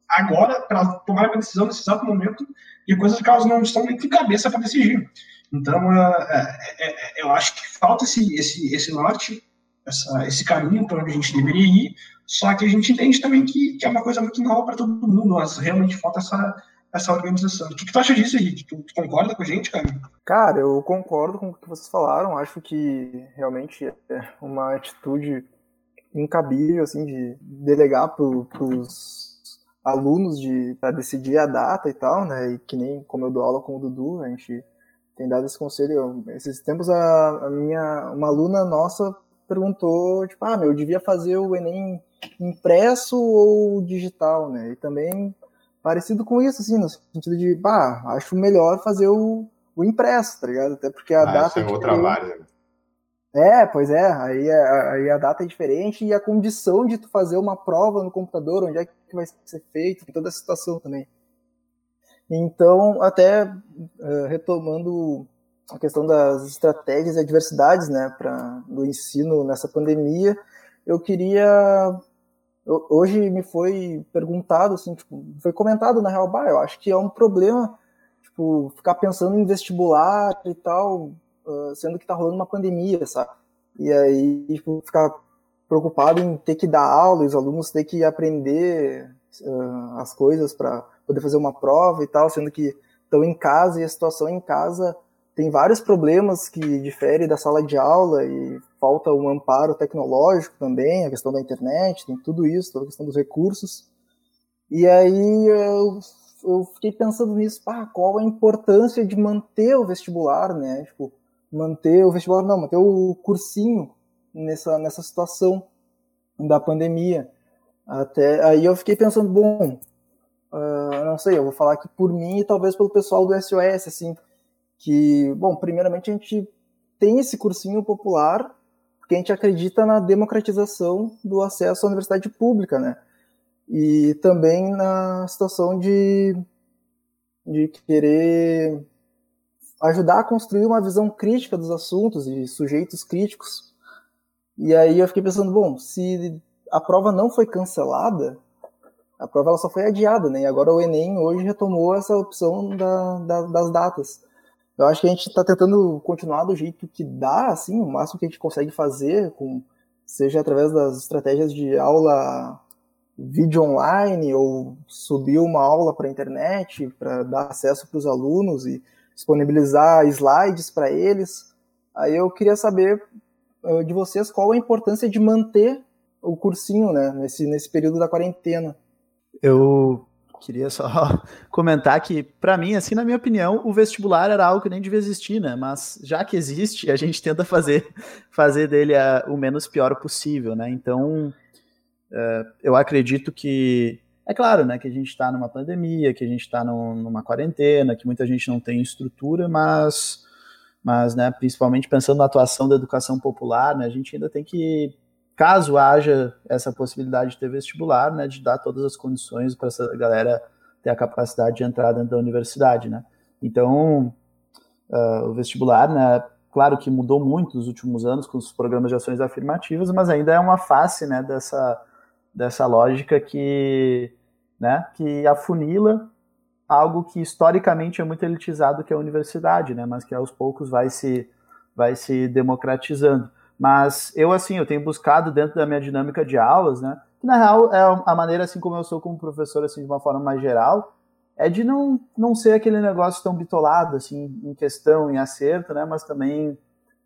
agora, para tomar uma decisão nesse exato momento, e coisas que elas não estão nem de cabeça para decidir. Então, uh, eu acho que falta esse, esse, esse norte, essa, esse caminho para onde a gente deveria ir, só que a gente entende também que, que é uma coisa muito nova para todo mundo, mas realmente falta essa, essa organização. O que, que tu acha disso, Henrique? Tu, tu, concorda com a gente, cara? Cara, eu concordo com o que vocês falaram. Acho que realmente é uma atitude incabível, assim, de delegar para os alunos de para decidir a data e tal, né? E que nem como eu dou aula com o Dudu, a gente tem dado esse conselho. Esses tempos a, a minha uma aluna nossa perguntou, tipo, ah, meu, eu devia fazer o Enem impresso ou digital, né? E também parecido com isso, assim, no sentido de, bah, acho melhor fazer o, o impresso, tá ligado? Até porque a ah, data. Isso é outra várzea. É, pois é, aí, é, aí a data é diferente e a condição de tu fazer uma prova no computador, onde é que vai ser feito, toda a situação também. Então, até uh, retomando a questão das estratégias e adversidades, né, para do ensino nessa pandemia, eu queria hoje me foi perguntado, assim, tipo, foi comentado na real, bah, eu acho que é um problema, tipo, ficar pensando em vestibular e tal, uh, sendo que tá rolando uma pandemia, sabe? E aí, tipo, ficar preocupado em ter que dar aula, os alunos ter que aprender uh, as coisas para poder fazer uma prova e tal, sendo que estão em casa e a situação em casa tem vários problemas que diferem da sala de aula e falta um amparo tecnológico também, a questão da internet, tem tudo isso, toda a questão dos recursos. E aí eu, eu fiquei pensando nisso, pá, qual a importância de manter o vestibular, né? Tipo, manter o vestibular, não, manter o cursinho nessa, nessa situação da pandemia. Até aí eu fiquei pensando, bom, uh, não sei, eu vou falar aqui por mim e talvez pelo pessoal do SOS, assim, que, bom, primeiramente a gente tem esse cursinho popular porque a gente acredita na democratização do acesso à universidade pública, né? E também na situação de, de querer ajudar a construir uma visão crítica dos assuntos e sujeitos críticos. E aí eu fiquei pensando, bom, se a prova não foi cancelada, a prova ela só foi adiada, né? E agora o Enem hoje retomou essa opção da, da, das datas. Eu acho que a gente está tentando continuar do jeito que dá, assim, o máximo que a gente consegue fazer, com, seja através das estratégias de aula vídeo online ou subir uma aula para a internet para dar acesso para os alunos e disponibilizar slides para eles. Aí eu queria saber uh, de vocês qual a importância de manter o cursinho né, nesse, nesse período da quarentena. Eu queria só comentar que, para mim, assim, na minha opinião, o vestibular era algo que nem devia existir, né? Mas já que existe, a gente tenta fazer, fazer dele a, o menos pior possível, né? Então, uh, eu acredito que. É claro, né, que a gente está numa pandemia, que a gente está numa quarentena, que muita gente não tem estrutura, mas mas, né, principalmente pensando na atuação da educação popular, né, a gente ainda tem que, caso haja essa possibilidade de ter vestibular, né, de dar todas as condições para essa galera ter a capacidade de entrar dentro da universidade, né. Então, uh, o vestibular, né, claro que mudou muito nos últimos anos com os programas de ações afirmativas, mas ainda é uma face, né, dessa, dessa lógica que, né, que afunila algo que historicamente é muito elitizado, que é a universidade, né, mas que aos poucos vai se, vai se democratizando. Mas eu, assim, eu tenho buscado dentro da minha dinâmica de aulas, né, que na real é a maneira, assim como eu sou como professor, assim, de uma forma mais geral, é de não, não ser aquele negócio tão bitolado, assim, em questão, em acerto, né, mas também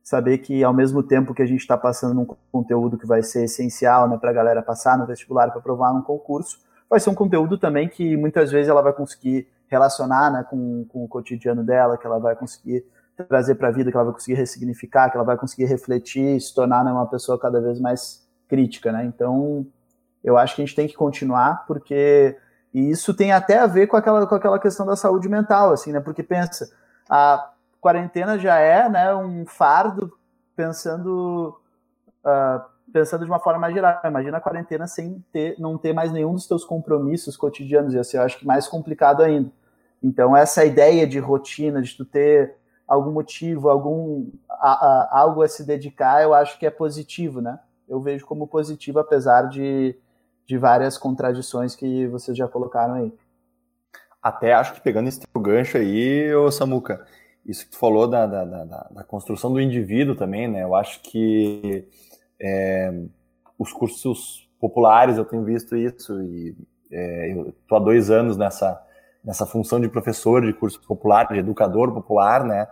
saber que ao mesmo tempo que a gente está passando um conteúdo que vai ser essencial, né, para a galera passar no vestibular, para provar num concurso, vai ser um conteúdo também que muitas vezes ela vai conseguir relacionar né, com, com o cotidiano dela, que ela vai conseguir trazer para a vida, que ela vai conseguir ressignificar, que ela vai conseguir refletir, se tornar né, uma pessoa cada vez mais crítica, né? Então, eu acho que a gente tem que continuar, porque e isso tem até a ver com aquela, com aquela questão da saúde mental, assim, né? Porque pensa, a quarentena já é, né, um fardo pensando uh, pensando de uma forma mais geral. Imagina a quarentena sem ter, não ter mais nenhum dos teus compromissos cotidianos, ia ser, eu acho que mais complicado ainda. Então, essa ideia de rotina, de tu ter algum motivo, algum a, a, algo a se dedicar, eu acho que é positivo, né? Eu vejo como positivo, apesar de, de várias contradições que vocês já colocaram aí. Até acho que pegando esse teu gancho aí, ô Samuca, isso que tu falou da, da, da, da construção do indivíduo também, né? Eu acho que é, os cursos populares, eu tenho visto isso, e é, eu estou há dois anos nessa, nessa função de professor de curso popular, de educador popular, né?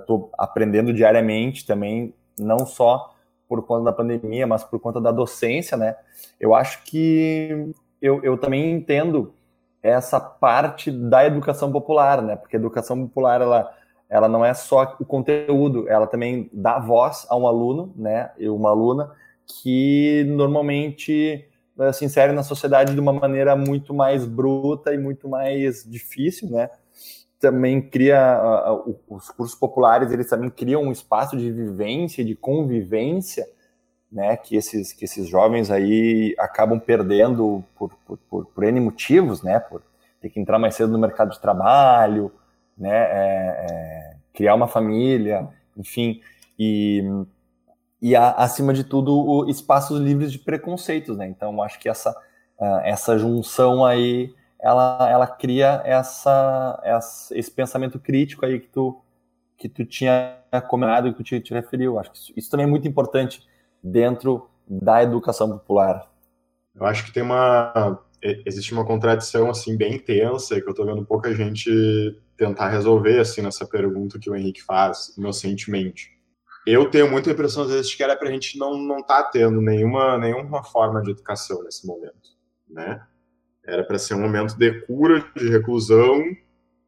Estou uh, aprendendo diariamente também, não só por conta da pandemia, mas por conta da docência, né? Eu acho que eu, eu também entendo essa parte da educação popular, né? Porque a educação popular, ela ela não é só o conteúdo, ela também dá voz a um aluno, né, e uma aluna que normalmente eh, se insere na sociedade de uma maneira muito mais bruta e muito mais difícil, né? Também cria uh, os cursos populares, eles também criam um espaço de vivência, de convivência, né? Que esses que esses jovens aí acabam perdendo por, por, por, por N motivos, né? Por ter que entrar mais cedo no mercado de trabalho, né, é, é, criar uma família, enfim, e, e a, acima de tudo o, espaços livres de preconceitos, né? Então acho que essa uh, essa junção aí ela, ela cria essa, essa, esse pensamento crítico aí que tu que tu tinha comentado que tu te, referiu. Acho que isso, isso também é muito importante dentro da educação popular. Eu acho que tem uma existe uma contradição assim bem intensa que eu estou vendo pouca gente tentar resolver assim nessa pergunta que o Henrique faz inocentemente. Eu tenho muita impressão às vezes que era para a gente não não tá tendo nenhuma nenhuma forma de educação nesse momento, né? Era para ser um momento de cura, de reclusão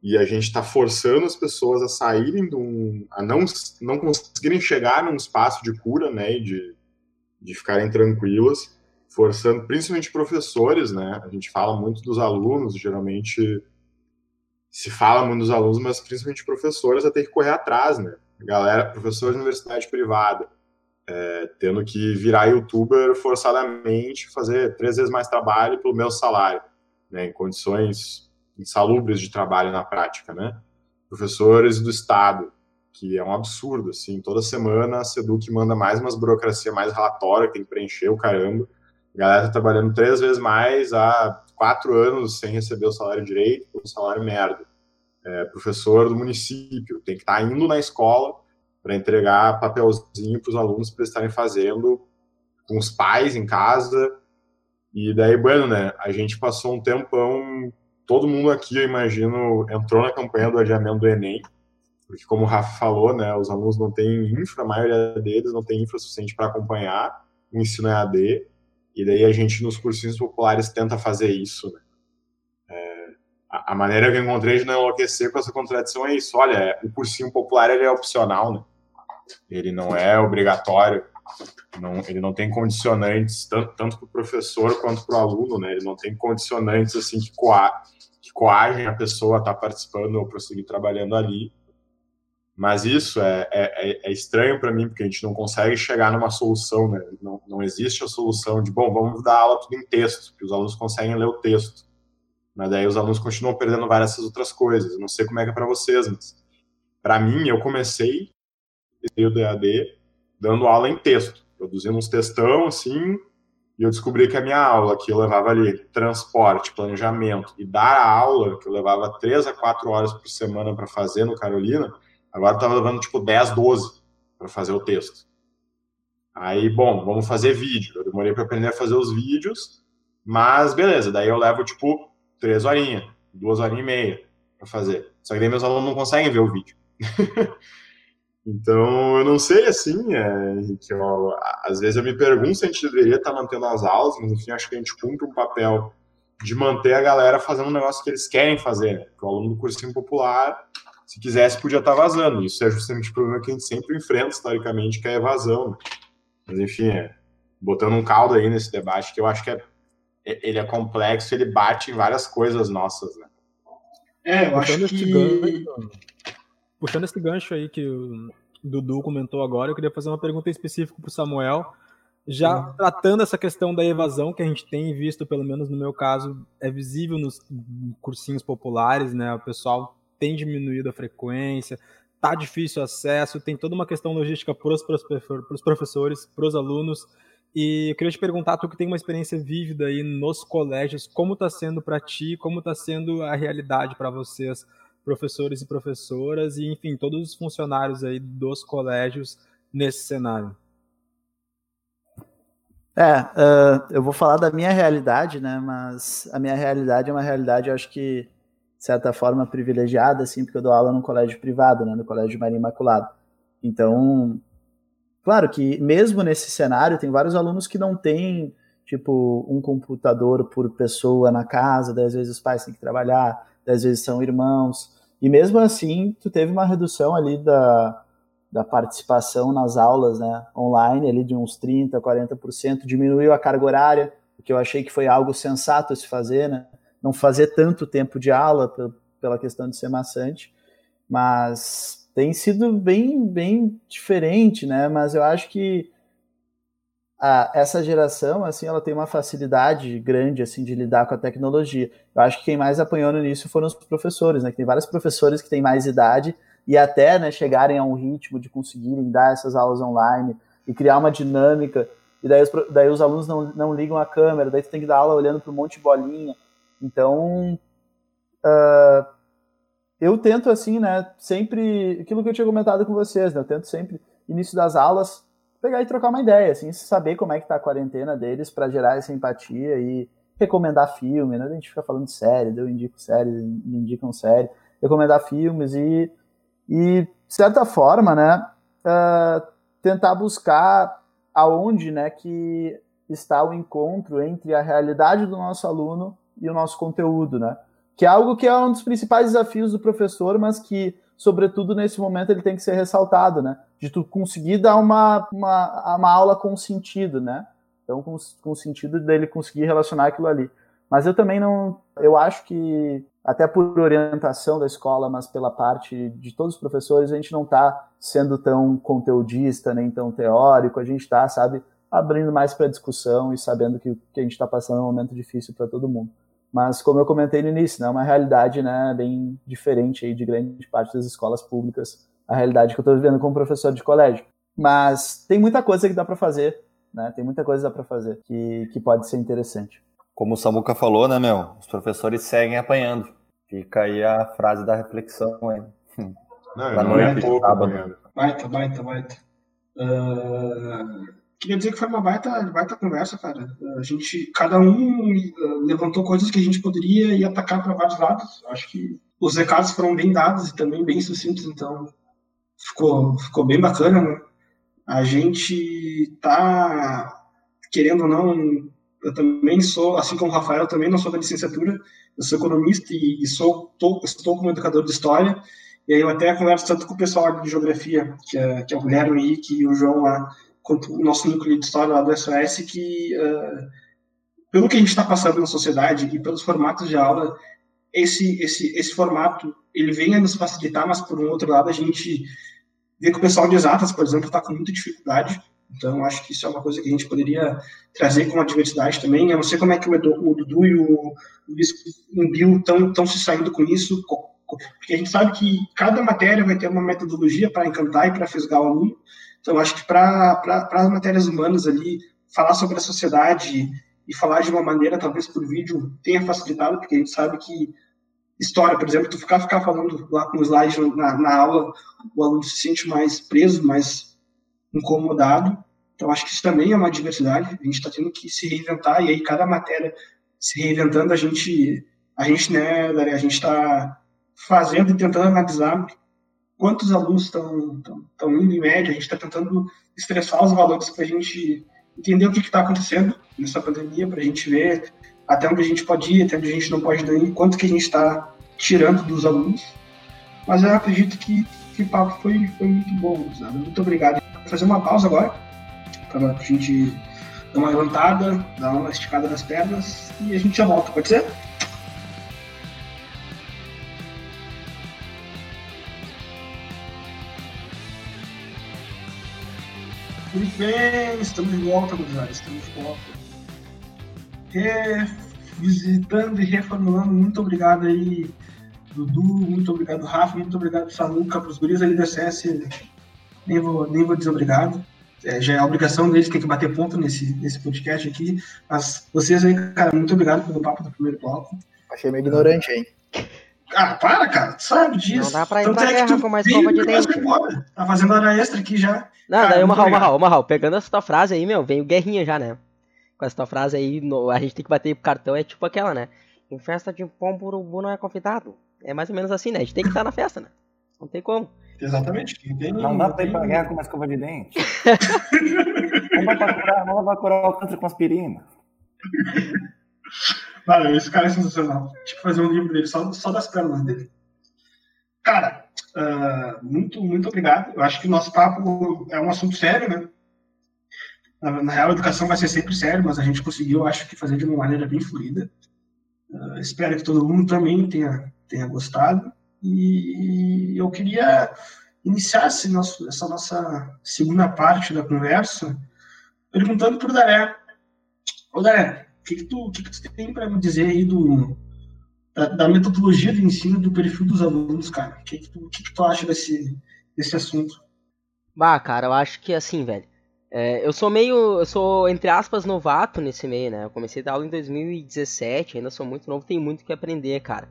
e a gente está forçando as pessoas a saírem de um, a não não conseguirem chegar num espaço de cura, né, e de de ficarem tranquilas, forçando principalmente professores, né? A gente fala muito dos alunos, geralmente se fala muito dos alunos, mas principalmente professores a ter que correr atrás, né? Galera, professores de universidade privada, é, tendo que virar youtuber forçadamente, fazer três vezes mais trabalho pelo meu salário, né? Em condições insalubres de trabalho na prática, né? Professores do Estado, que é um absurdo, assim, toda semana a Seduc manda mais umas burocracia, mais relatório, tem que preencher o caramba. A galera tá trabalhando três vezes mais há quatro anos sem receber o salário direito, o salário merda. É, professor do município tem que estar tá indo na escola para entregar papelzinho para os alunos para estarem fazendo com os pais em casa. E daí, bueno, né? A gente passou um tempão, todo mundo aqui, eu imagino, entrou na campanha do adiamento do Enem, porque como o Rafa falou, né, os alunos não têm infra, a maioria deles não tem infra suficiente para acompanhar o ensino EAD. E daí a gente, nos cursinhos populares, tenta fazer isso. Né? É, a, maneira que eu encontrei de não enlouquecer com essa contradição é isso. Olha, o cursinho popular ele é opcional, né? Ele não é obrigatório, não, ele não tem condicionantes, tanto, tanto para o professor quanto para o aluno, né? ele não tem condicionantes assim que, coa, que coagem a pessoa a estar tá participando ou prosseguir trabalhando ali. Mas isso é, é, é estranho para mim, porque a gente não consegue chegar numa solução, né? Não, não existe a solução de, bom, vamos dar aula tudo em texto, que os alunos conseguem ler o texto. Mas daí os alunos continuam perdendo várias outras coisas. Eu não sei como é que é para vocês, mas para mim, eu comecei o DAD dando aula em texto, produzindo uns textão, assim, e eu descobri que a minha aula, que eu levava ali transporte, planejamento, e dar a aula, que eu levava três a quatro horas por semana para fazer no Carolina, Agora eu tava levando tipo 10, 12 para fazer o texto. Aí, bom, vamos fazer vídeo. Eu demorei para aprender a fazer os vídeos, mas beleza, daí eu levo tipo três horinhas, duas horinhas e meia para fazer. Só que daí meus alunos não conseguem ver o vídeo. então, eu não sei assim, é, que eu, às vezes eu me pergunto se a gente deveria estar tá mantendo as aulas, mas enfim, acho que a gente cumpre um papel de manter a galera fazendo um negócio que eles querem fazer. Né? Porque o aluno do cursinho popular se quisesse, podia estar vazando. Isso é justamente o problema que a gente sempre enfrenta, historicamente, que é a evasão. Né? Mas, enfim, é, botando um caldo aí nesse debate, que eu acho que é, é ele é complexo, ele bate em várias coisas nossas, né? É, eu acho que... Puxando esse gancho aí que o Dudu comentou agora, eu queria fazer uma pergunta específica para o Samuel, já uhum. tratando essa questão da evasão que a gente tem visto, pelo menos no meu caso, é visível nos cursinhos populares, né? O pessoal tem diminuído a frequência, tá difícil o acesso, tem toda uma questão logística para os professores, para os alunos. E eu queria te perguntar, tu que tem uma experiência vívida aí nos colégios, como está sendo para ti, como está sendo a realidade para vocês, professores e professoras, e enfim, todos os funcionários aí dos colégios nesse cenário? É, uh, eu vou falar da minha realidade, né? Mas a minha realidade é uma realidade, eu acho que de certa forma, privilegiada, assim, porque eu dou aula num colégio privado, né, no Colégio Maria Imaculada. Então, claro que mesmo nesse cenário, tem vários alunos que não têm, tipo, um computador por pessoa na casa, dez vezes os pais têm que trabalhar, dez vezes são irmãos, e mesmo assim, tu teve uma redução ali da, da participação nas aulas, né, online, ali de uns 30%, 40%, diminuiu a carga horária, o que eu achei que foi algo sensato se fazer, né, não fazer tanto tempo de aula pela questão de ser maçante, mas tem sido bem, bem diferente, né? Mas eu acho que a, essa geração, assim, ela tem uma facilidade grande, assim, de lidar com a tecnologia. Eu acho que quem mais apanhou nisso foram os professores, né? Que tem vários professores que têm mais idade e até, né, chegarem a um ritmo de conseguirem dar essas aulas online e criar uma dinâmica. E daí os, daí os alunos não, não ligam a câmera, daí tu tem que dar aula olhando para um monte de bolinha. Então, uh, eu tento assim, né, sempre, aquilo que eu tinha comentado com vocês, né, eu tento sempre, início das aulas, pegar e trocar uma ideia, assim, saber como é que tá a quarentena deles para gerar essa empatia e recomendar filme, né, a gente fica falando de série, eu indico série, indicam série, recomendar filmes e, e de certa forma, né, uh, tentar buscar aonde, né, que está o encontro entre a realidade do nosso aluno e o nosso conteúdo, né? Que é algo que é um dos principais desafios do professor, mas que, sobretudo nesse momento, ele tem que ser ressaltado, né? De tu conseguir dar uma, uma, uma aula com sentido, né? Então, com, com o sentido dele conseguir relacionar aquilo ali. Mas eu também não. Eu acho que, até por orientação da escola, mas pela parte de todos os professores, a gente não está sendo tão conteudista, nem tão teórico, a gente está, sabe, abrindo mais para discussão e sabendo que, que a gente está passando um momento difícil para todo mundo. Mas, como eu comentei no início, né, é uma realidade né, bem diferente aí de grande parte das escolas públicas, a realidade que eu estou vivendo como professor de colégio. Mas tem muita coisa que dá para fazer, né? Tem muita coisa que dá para fazer que, que pode ser interessante. Como o Samuca falou, né, meu? Os professores seguem apanhando. Fica aí a frase da reflexão, hein? Não, não é pouco, sábado. Baita, baita, baita. Uh, queria dizer que foi uma baita, baita conversa, cara. A gente, cada um levantou coisas que a gente poderia ir atacar para vários lados. Acho que os recados foram bem dados e também bem sucintos, então ficou, ficou bem bacana. Né? A gente tá, querendo ou não, eu também sou, assim como o Rafael, eu também não sou da licenciatura, eu sou economista e, e sou, tô, estou como educador de história. E aí eu até converso tanto com o pessoal de geografia, que é, que é o Guilherme aí, que o João lá, quanto o nosso núcleo de história lá do SOS, que uh, pelo que a gente está passando na sociedade e pelos formatos de aula, esse, esse, esse formato ele venha nos facilitar, mas por um outro lado a gente vê que o pessoal de exatas, por exemplo, está com muita dificuldade. Então, acho que isso é uma coisa que a gente poderia trazer com a diversidade também. Eu não sei como é que o, Edu, o Dudu e o Luiz Bill estão se saindo com isso, porque a gente sabe que cada matéria vai ter uma metodologia para encantar e para fisgar o aluno. Então, acho que para as matérias humanas ali, falar sobre a sociedade e falar de uma maneira, talvez por vídeo, tenha facilitado, porque a gente sabe que história, por exemplo, tu ficar, ficar falando lá com slide na, na aula, o aluno se sente mais preso, mais incomodado. Então, acho que isso também é uma diversidade. A gente está tendo que se reinventar, e aí cada matéria se reinventando, a gente, a gente, né, a gente está fazendo e tentando analisar quantos alunos estão indo em média, a gente está tentando estressar os valores para a gente entender o que está acontecendo nessa pandemia, para a gente ver até onde a gente pode ir, até onde a gente não pode ir, quanto que a gente está tirando dos alunos. Mas eu acredito que, que o papo foi, foi muito bom, sabe? Muito obrigado. Vou fazer uma pausa agora, para a gente dar uma levantada, dar uma esticada nas pernas e a gente já volta, pode ser? Muito bem, estamos de volta, gurizada, estamos de volta. Revisitando e reformulando, muito obrigado aí, Dudu, muito obrigado, Rafa, muito obrigado, Samuca, para os guris aí da CS, nem vou, nem vou dizer obrigado. É, já é a obrigação deles, tem que bater ponto nesse, nesse podcast aqui. Mas vocês aí, cara, muito obrigado pelo papo do primeiro bloco. Achei meio ignorante, hein? Ah, para, cara, tu sabe disso. Não dá pra ir pra é guerra com mais escova de dente. Tá fazendo hora extra aqui já. Não, cara, daí uma Marral, Marral, Marral, pegando essa tua frase aí, meu, veio guerrinha já, né? Com essa tua frase aí, no, a gente tem que bater pro cartão, é tipo aquela, né? Em festa de pombo, urubu não é convidado. É mais ou menos assim, né? A gente tem que estar na festa, né? Não tem como. Exatamente. Tem, não dá pra ir pra guerra com uma escova de dente. não vai pra curar, não vai curar o câncer com aspirina. Mano, esse cara é sensacional. Tipo, fazer um livro dele só, só das pernas dele. Cara, uh, muito, muito obrigado. Eu acho que o nosso papo é um assunto sério, né? Na, na, real, a educação vai ser sempre sério, mas a gente conseguiu, acho que, fazer de uma maneira bem fluida. Uh, espero que todo mundo também tenha, tenha gostado. E eu queria iniciar esse nosso, essa nossa segunda parte da conversa perguntando para o Daré. Ô, Daré, que, que, tu, que, que tu tem para me dizer aí do, da, da, metodologia de ensino do perfil dos alunos, cara? O que, que, tu, que, que tu acha desse, desse assunto? Bah, cara, eu acho que assim, velho. É, eu sou meio, eu sou, entre aspas, novato nesse meio, né? Eu comecei a dar aula em 2017, ainda sou muito novo, tenho muito que aprender, cara.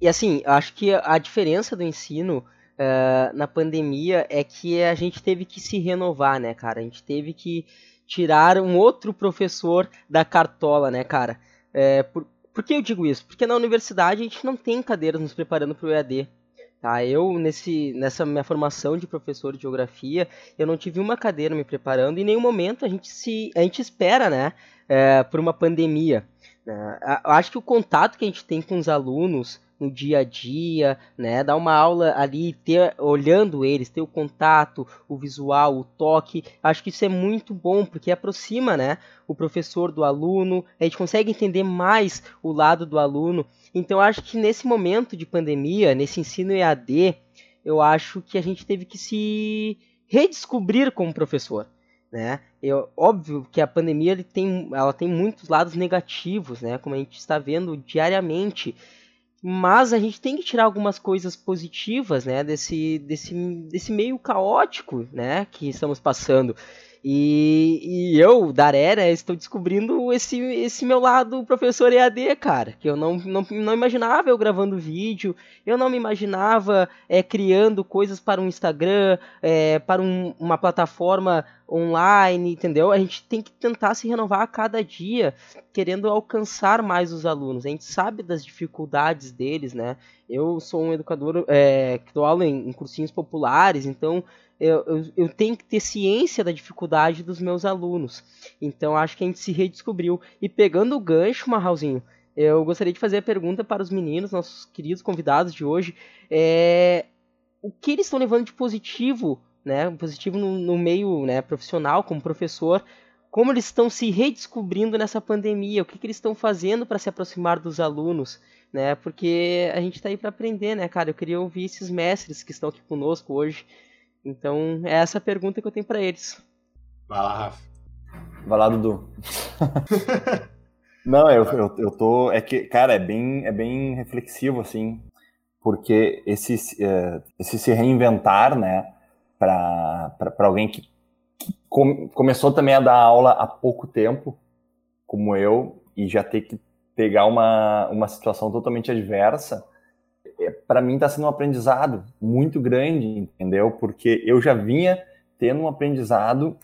E assim, eu acho que a diferença do ensino uh, na pandemia é que a gente teve que se renovar, né, cara? A gente teve que tirar um outro professor da cartola, né, cara? É, por, por que eu digo isso? Porque na universidade a gente não tem cadeiras nos preparando para o EAD. Tá? Eu, nesse, nessa minha formação de professor de geografia, eu não tive uma cadeira me preparando e em nenhum momento a gente, se, a gente espera né, é, por uma pandemia. Né? Acho que o contato que a gente tem com os alunos no dia a dia, né? Dar uma aula ali, ter olhando eles, ter o contato, o visual, o toque. Acho que isso é muito bom porque aproxima, né, o professor do aluno. A gente consegue entender mais o lado do aluno. Então acho que nesse momento de pandemia, nesse ensino EAD, eu acho que a gente teve que se redescobrir como professor. Né? Eu, óbvio que a pandemia ele tem, ela tem muitos lados negativos, né? como a gente está vendo diariamente, mas a gente tem que tirar algumas coisas positivas, né, desse, desse, desse meio caótico, né, que estamos passando. E, e eu, Daré, estou descobrindo esse, esse meu lado professor EAD, cara. Que eu não, não, não imaginava eu gravando vídeo, eu não me imaginava é, criando coisas para um Instagram, é, para um, uma plataforma online, entendeu? A gente tem que tentar se renovar a cada dia, querendo alcançar mais os alunos. A gente sabe das dificuldades deles, né? Eu sou um educador é, que dou aula em, em cursinhos populares, então eu, eu, eu, tenho que ter ciência da dificuldade dos meus alunos. Então acho que a gente se redescobriu. E pegando o gancho, Marralzinho, eu gostaria de fazer a pergunta para os meninos, nossos queridos convidados de hoje. É, o que eles estão levando de positivo, né? Positivo no, no meio né, profissional, como professor, como eles estão se redescobrindo nessa pandemia, o que, que eles estão fazendo para se aproximar dos alunos, né? Porque a gente está aí para aprender, né, cara? Eu queria ouvir esses mestres que estão aqui conosco hoje. Então, é essa a pergunta que eu tenho para eles. Vai lá, Rafa. Vai lá, Dudu. Não, eu, eu, eu tô. É que, cara, é bem, é bem reflexivo, assim, porque esse, é, esse se reinventar, né, para alguém que com, começou também a dar aula há pouco tempo, como eu, e já ter que pegar uma, uma situação totalmente adversa, para mim está sendo um aprendizado muito grande, entendeu? Porque eu já vinha tendo um aprendizado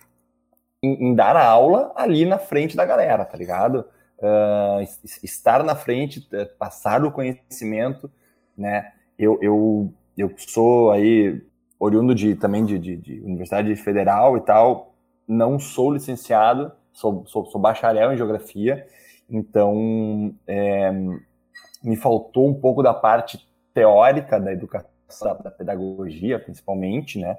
em, em dar a aula ali na frente da galera, tá ligado? Uh, estar na frente, passar o conhecimento, né? Eu, eu, eu sou aí oriundo de também de, de, de Universidade Federal e tal, não sou licenciado, sou, sou, sou bacharel em geografia, então é, me faltou um pouco da parte teórica da educação, da pedagogia, principalmente, né?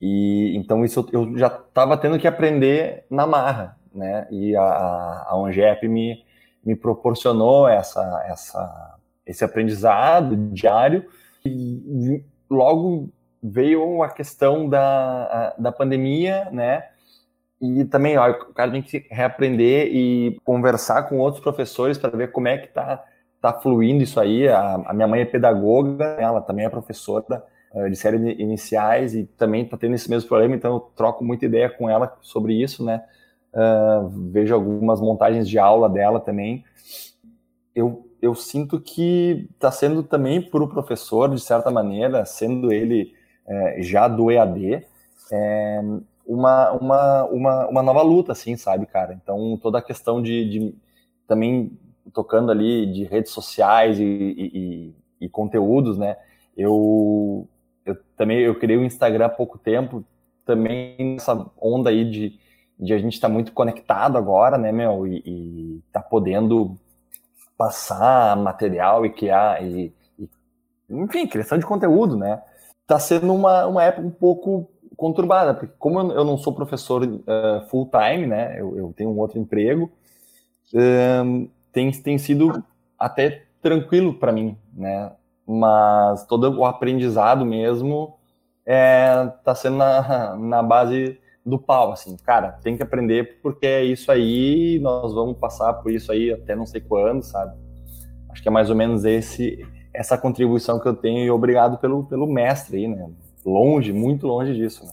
E então isso eu já estava tendo que aprender na marra, né? E a, a Ongep me, me proporcionou essa, essa, esse aprendizado diário e logo veio a questão da, da pandemia, né? E também, ó, o cara tem que reaprender e conversar com outros professores para ver como é que tá, tá fluindo isso aí. A, a minha mãe é pedagoga, ela também é professora uh, de séries iniciais e também está tendo esse mesmo problema, então eu troco muita ideia com ela sobre isso, né? Uh, vejo algumas montagens de aula dela também. Eu, eu sinto que está sendo também para o professor, de certa maneira, sendo ele é, já do EAD, é, uma, uma, uma, uma nova luta, assim, sabe, cara? Então, toda a questão de, de também tocando ali de redes sociais e, e, e, conteúdos, né? Eu, eu também eu criei o Instagram há pouco tempo, também nessa onda aí de, de a gente estar tá muito conectado agora, né, meu? E, e tá podendo passar material e criar, e, e, enfim, criação de conteúdo, né? está sendo uma, uma época um pouco conturbada, porque como eu não sou professor uh, full time, né, eu, eu, tenho um outro emprego, um, tem, tem sido até tranquilo para mim, né, mas todo o aprendizado mesmo é, tá sendo na, na base do pau, assim, cara, tem que aprender porque é isso aí, nós vamos passar por isso aí até não sei quando, sabe? Acho que é mais ou menos esse essa contribuição que eu tenho e obrigado pelo, pelo mestre aí, né? Longe, muito longe disso, né?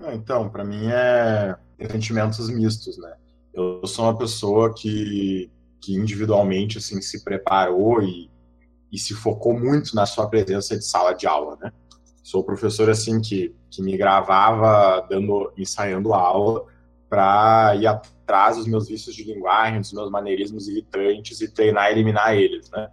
Ah, então, para mim é sentimentos mistos, né? Eu sou uma pessoa que, que individualmente assim se preparou e, e se focou muito na sua presença de sala de aula, né? Sou professor assim que, que me gravava dando ensaiando aula para ir atrás dos meus vícios de linguagem, dos meus maneirismos irritantes e treinar e eliminar eles, né?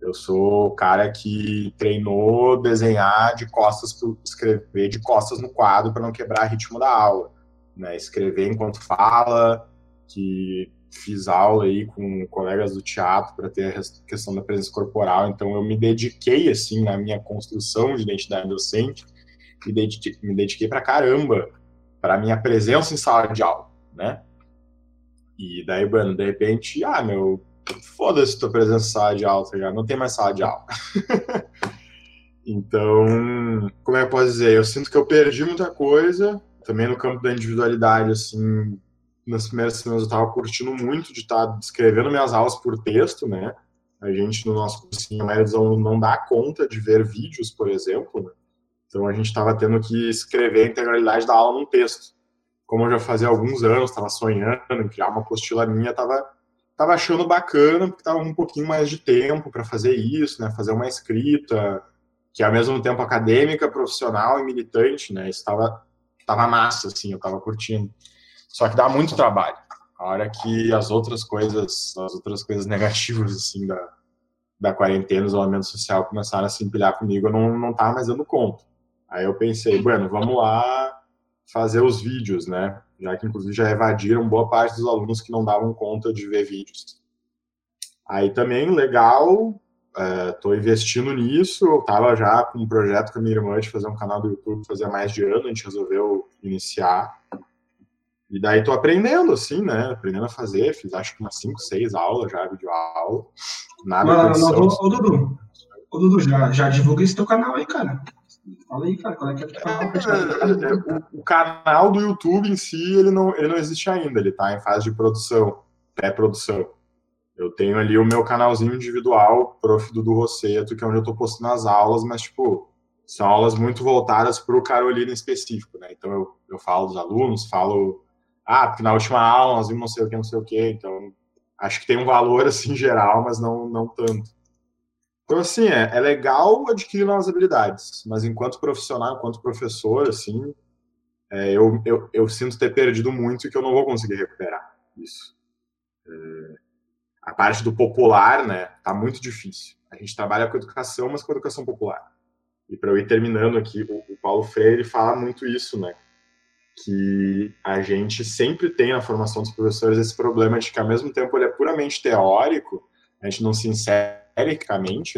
Eu sou o cara que treinou desenhar de costas, escrever de costas no quadro para não quebrar o ritmo da aula. Né? Escrever enquanto fala, que fiz aula aí com colegas do teatro para ter a questão da presença corporal. Então eu me dediquei assim na minha construção de identidade docente, me dediquei, me dediquei para caramba para minha presença em sala de aula, né? E daí, Bruno, de repente, ah, meu, foda-se tua presença em sala de aula, tá ligado? Não tem mais sala de aula. então, como é que eu posso dizer? Eu sinto que eu perdi muita coisa, também no campo da individualidade, assim, nas primeiras semanas eu tava curtindo muito de estar tá escrevendo minhas aulas por texto, né? A gente, no nosso cursinho, a maioria dos alunos não dá conta de ver vídeos, por exemplo, né? Então a gente estava tendo que escrever a integralidade da aula num texto. Como eu já fazia alguns anos, estava sonhando em criar uma apostila minha, estava estava achando bacana, porque estava um pouquinho mais de tempo para fazer isso, né? Fazer uma escrita que ao mesmo tempo acadêmica, profissional e militante, né? Estava tava massa, assim, eu estava curtindo. Só que dá muito trabalho. A hora que as outras coisas, as outras coisas negativas, assim, da, da quarentena, isolamento social começaram a se empilhar comigo, eu não, não tava mais dando conta. Aí eu pensei, bueno, vamos lá fazer os vídeos, né? já que inclusive já evadiram boa parte dos alunos que não davam conta de ver vídeos. Aí também, legal, estou é, investindo nisso, eu estava já com um projeto com a minha irmã de fazer um canal do YouTube fazia mais de ano, a gente resolveu iniciar. E daí tô aprendendo, assim, né? Aprendendo a fazer. Fiz acho que umas 5, 6 aulas já, videoaula. Nada Mas, ô, Dudu, ô, Dudu, já, já divulga esse teu canal aí, cara. Fala aí, cara, qual é que é canal? É, o, o canal do YouTube em si, ele não, ele não existe ainda. Ele tá em fase de produção, pré-produção. Eu tenho ali o meu canalzinho individual, Prof. Dudu Rosseto, que é onde eu tô postando as aulas, mas, tipo, são aulas muito voltadas para o Carolina em específico, né? Então, eu, eu falo dos alunos, falo ah, porque na última aula nós vimos não sei o que, não sei o que, então acho que tem um valor assim geral, mas não, não tanto. Então, assim, é, é legal adquirir novas habilidades, mas enquanto profissional, enquanto professor, assim, é, eu, eu, eu, sinto ter perdido muito e que eu não vou conseguir recuperar isso. É, a parte do popular, né, tá muito difícil. A gente trabalha com educação, mas com educação popular. E para eu ir terminando aqui, o, o Paulo Freire fala muito isso, né, que a gente sempre tem na formação dos professores esse problema de que, ao mesmo tempo, ele é puramente teórico, a gente não se insere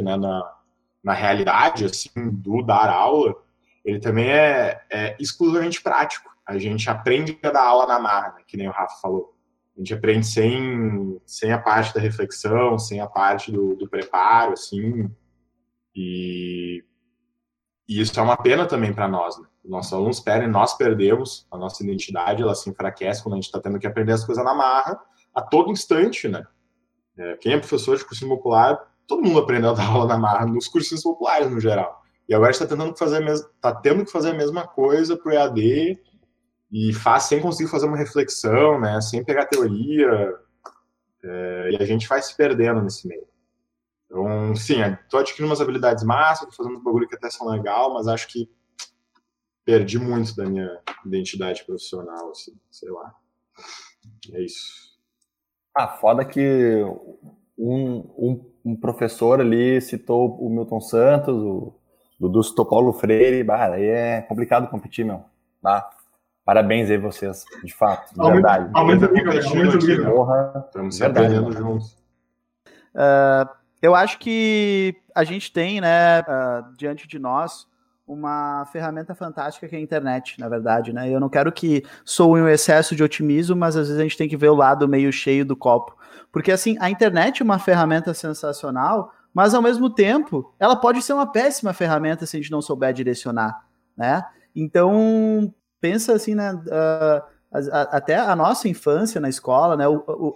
né, na, na realidade assim, do dar aula, ele também é, é exclusivamente prático. A gente aprende a dar aula na marra, né, que nem o Rafa falou. A gente aprende sem, sem a parte da reflexão, sem a parte do, do preparo, assim, e, e isso é uma pena também para nós, né? Nossos alunos perdem, nós perdemos a nossa identidade, ela se enfraquece quando a gente está tendo que aprender as coisas na marra a todo instante, né? É, quem é professor de cursinho popular, todo mundo aprendeu a dar aula na marra nos cursinhos populares no geral. E agora está tentando fazer tá tendo que fazer a mesma coisa para o EAD e faz sem conseguir fazer uma reflexão, né? Sem pegar teoria. É, e a gente vai se perdendo nesse meio. Então, sim, estou adquirindo umas habilidades massas, estou fazendo uns bagulho que até são legal, mas acho que perdi muito da minha identidade profissional, assim, sei lá. É isso. Ah, foda que um, um, um professor ali citou o Milton Santos, o Dudu citou Paulo Freire, bah, aí é complicado competir, meu. Tá? Parabéns aí vocês, de fato, de aumenta, verdade. Aumenta o nível, aumenta o nível. Porra, Estamos se aprendendo juntos. Uh, eu acho que a gente tem, né, uh, diante de nós, uma ferramenta fantástica que é a internet, na verdade, né? Eu não quero que soe um excesso de otimismo, mas às vezes a gente tem que ver o lado meio cheio do copo. Porque assim, a internet é uma ferramenta sensacional, mas ao mesmo tempo, ela pode ser uma péssima ferramenta se a gente não souber direcionar, né? Então, pensa assim, né, uh, até a nossa infância na escola, né,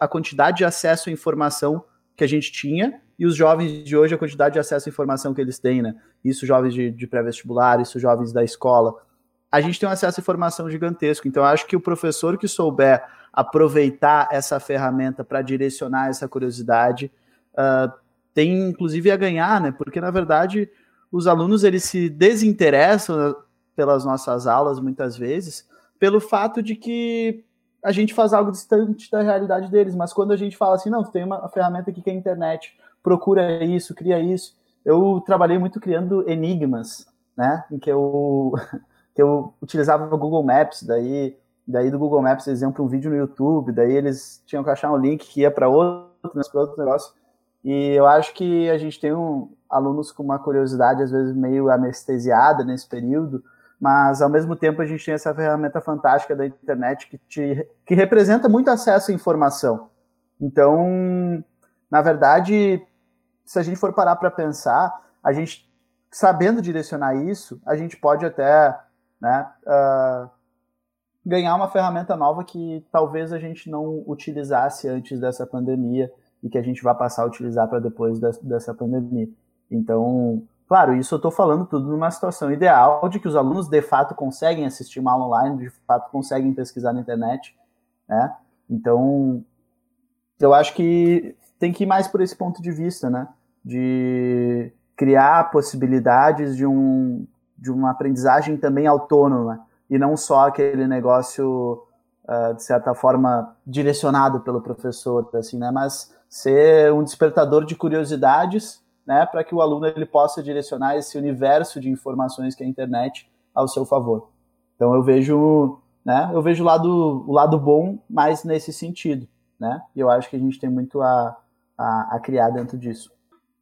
a quantidade de acesso à informação que a gente tinha e os jovens de hoje, a quantidade de acesso à informação que eles têm, né? Isso jovens de, de pré-vestibular, isso jovens da escola. A gente tem um acesso à informação gigantesco. Então, acho que o professor que souber aproveitar essa ferramenta para direcionar essa curiosidade uh, tem, inclusive, a ganhar, né? Porque, na verdade, os alunos eles se desinteressam pelas nossas aulas, muitas vezes, pelo fato de que a gente faz algo distante da realidade deles, mas quando a gente fala assim, não, tu tem uma ferramenta aqui que é a internet, procura isso, cria isso. Eu trabalhei muito criando enigmas, né, em que eu, que eu utilizava o Google Maps, daí, daí do Google Maps para um vídeo no YouTube, daí eles tinham que achar um link que ia para outro, outro negócio. E eu acho que a gente tem um, alunos com uma curiosidade, às vezes, meio anestesiada nesse período, mas ao mesmo tempo a gente tem essa ferramenta fantástica da internet que, te, que representa muito acesso à informação. Então, na verdade, se a gente for parar para pensar, a gente sabendo direcionar isso, a gente pode até né, uh, ganhar uma ferramenta nova que talvez a gente não utilizasse antes dessa pandemia e que a gente vai passar a utilizar para depois dessa pandemia. Então, Claro, isso eu estou falando tudo numa situação ideal de que os alunos de fato conseguem assistir uma aula online, de fato conseguem pesquisar na internet, né? Então, eu acho que tem que ir mais por esse ponto de vista, né? De criar possibilidades de, um, de uma aprendizagem também autônoma e não só aquele negócio, uh, de certa forma, direcionado pelo professor, assim, né? Mas ser um despertador de curiosidades né, para que o aluno ele possa direcionar esse universo de informações que é a internet ao seu favor. Então eu vejo, né, eu vejo o lado, o lado bom mais nesse sentido, né? E eu acho que a gente tem muito a, a, a criar dentro disso.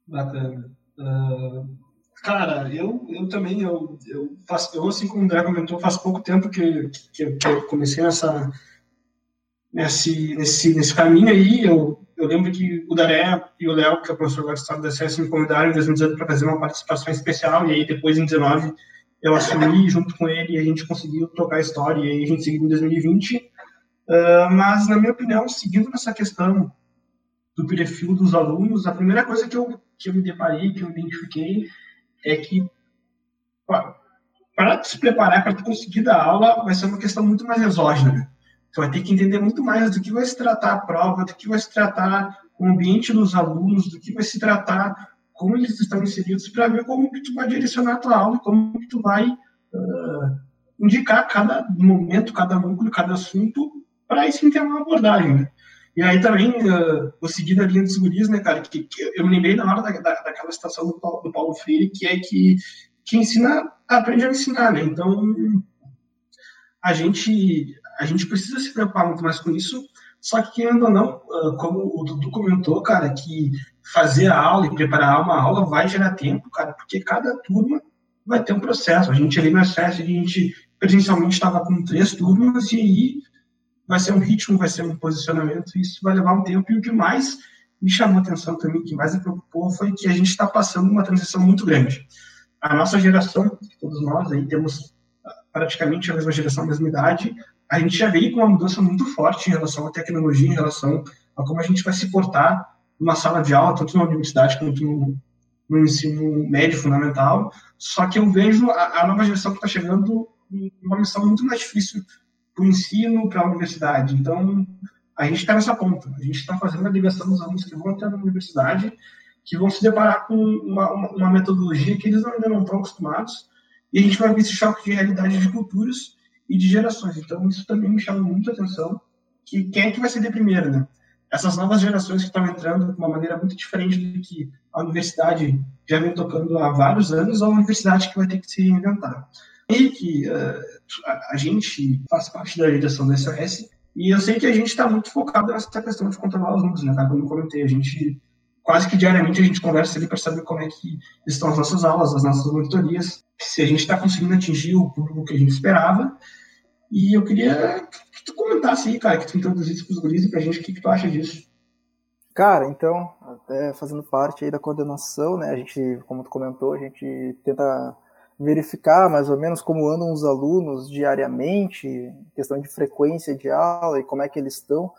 Bacana. Uh, cara, eu, eu também, eu, eu, faço, eu assim como o André comentou, faz pouco tempo que, que, que eu comecei nessa, nesse, nesse, nesse caminho aí. Eu, eu lembro que o Daré e o Léo, que é o professor do Estado da CS, me convidaram em 2018 para fazer uma participação especial, e aí depois, em 2019, eu assumi junto com ele e a gente conseguiu tocar a história, e aí a gente seguiu em 2020. Uh, mas, na minha opinião, seguindo nessa questão do perfil dos alunos, a primeira coisa que eu, que eu me deparei, que eu identifiquei, é que para se preparar para conseguir dar aula vai ser uma questão muito mais exógena. Você vai ter que entender muito mais do que vai se tratar a prova, do que vai se tratar o ambiente dos alunos, do que vai se tratar como eles estão inseridos, para ver como que tu vai direcionar a tua aula, como que tu vai uh, indicar cada momento, cada núcleo, cada assunto, para ter uma abordagem. Né? E aí também, uh, vou seguir a linha dos guris, né, cara, que, que, eu me lembrei na hora da, da, daquela citação do Paulo, do Paulo Freire, que é que que ensina aprende a ensinar, né? Então a gente a gente precisa se preocupar muito mais com isso. Só que querendo ou não, ah, como o Dudu comentou, cara, que fazer a aula e preparar uma aula vai gerar tempo, cara, porque cada turma vai ter um processo. A gente ali no SES, a gente presencialmente estava com três turmas e aí vai ser um ritmo, vai ser um posicionamento, isso vai levar um tempo. E o que mais me chamou atenção também, o que mais me preocupou, foi que a gente está passando uma transição muito grande a nossa geração, todos nós aí temos praticamente a mesma geração, a mesma idade, a gente já veio com uma mudança muito forte em relação à tecnologia, em relação a como a gente vai se portar numa sala de aula, tanto na universidade quanto no, no ensino médio fundamental. Só que eu vejo a, a nova geração que está chegando uma missão muito mais difícil para o ensino, para a universidade. Então, a gente está nessa ponta. A gente está fazendo a ligação dos alunos que vão até a universidade que vão se deparar com uma, uma, uma metodologia que eles ainda não estão acostumados, e a gente vai ver esse choque de realidade de culturas e de gerações. Então, isso também me chama muito a atenção, que quem é que vai ser de primeiro, né? Essas novas gerações que estão entrando de uma maneira muito diferente do que a universidade já vem tocando há vários anos, ou a universidade que vai ter que se reinventar. E que uh, a, gente faz parte da direção da SOS, e eu sei que a gente está muito focado nessa questão de controlar os números, né, Como eu comentei, a gente quase que diariamente a gente conversa ali para saber como é que estão as nossas aulas, as nossas monitorias, se a gente está conseguindo atingir o público que a gente esperava. E eu queria que tu comentasse aí, cara, que tu introduzisse para os guris e para a gente o que, que tu acha disso. Cara, então, até fazendo parte aí da coordenação, né, a gente, como tu comentou, a gente tenta verificar mais ou menos como andam os alunos diariamente, questão de frequência de aula e como é que eles estão.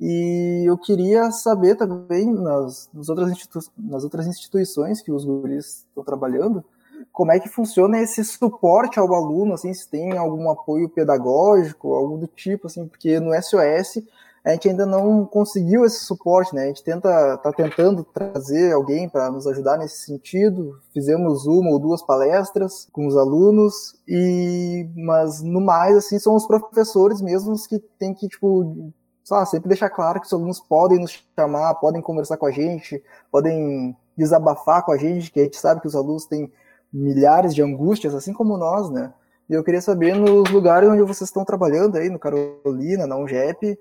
E eu queria saber também, nas, nas, outras, nas outras instituições que os guris estão trabalhando, como é que funciona esse suporte ao aluno, assim, se tem algum apoio pedagógico, algo do tipo, assim, porque no SOS a gente ainda não conseguiu esse suporte, né? A gente tenta, tá tentando trazer alguém para nos ajudar nesse sentido. Fizemos uma ou duas palestras com os alunos e, mas no mais, assim, são os professores mesmos que têm que tipo lá, sempre deixar claro que os alunos podem nos chamar, podem conversar com a gente, podem desabafar com a gente, que a gente sabe que os alunos têm milhares de angústias, assim como nós, né? E eu queria saber nos lugares onde vocês estão trabalhando aí, no Carolina, na UNGEP,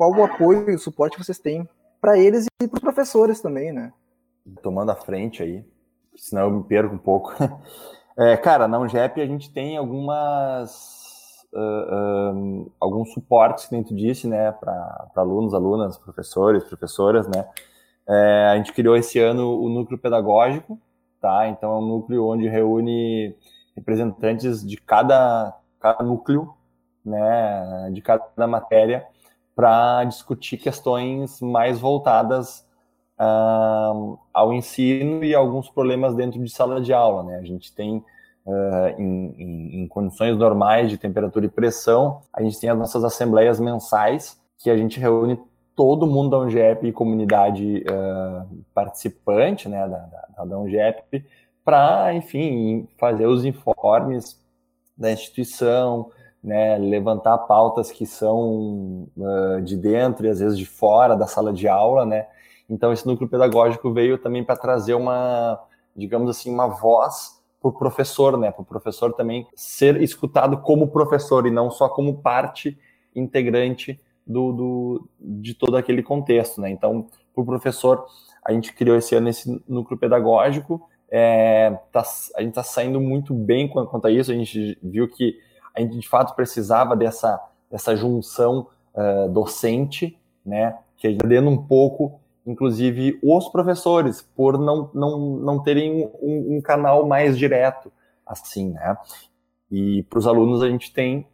qual o apoio e o suporte vocês têm para eles e para os professores também, né? Tomando a frente aí, senão eu me perco um pouco. É, cara, na UNGEP a gente tem algumas uh, um, alguns suportes, tu disse, né, para alunos, alunas, professores, professoras, né. É, a gente criou esse ano o núcleo pedagógico, tá? Então é um núcleo onde reúne representantes de cada, cada núcleo, né, de cada matéria, para discutir questões mais voltadas uh, ao ensino e alguns problemas dentro de sala de aula, né? A gente tem Uh, em, em, em, condições normais de temperatura e pressão, a gente tem as nossas assembleias mensais, que a gente reúne todo mundo da UNGEP e comunidade uh, participante né, da, da, da UNGEP para, enfim, fazer os informes da instituição, né, levantar pautas que são uh, de dentro e às vezes de fora da sala de aula, né? Então esse núcleo pedagógico veio também para trazer uma, digamos assim, uma voz para o professor, né? Para o professor também ser escutado como professor e não só como parte integrante do, do de todo aquele contexto, né? Então, para o professor, a gente criou esse ano esse núcleo pedagógico. É, tá, a gente está saindo muito bem quanto a isso. A gente viu que a gente de fato precisava dessa, dessa junção uh, docente, né, que a gente perdendo um pouco, inclusive, os professores, por não, não, não terem um, um canal mais direto, assim, né, e para os alunos a gente tem,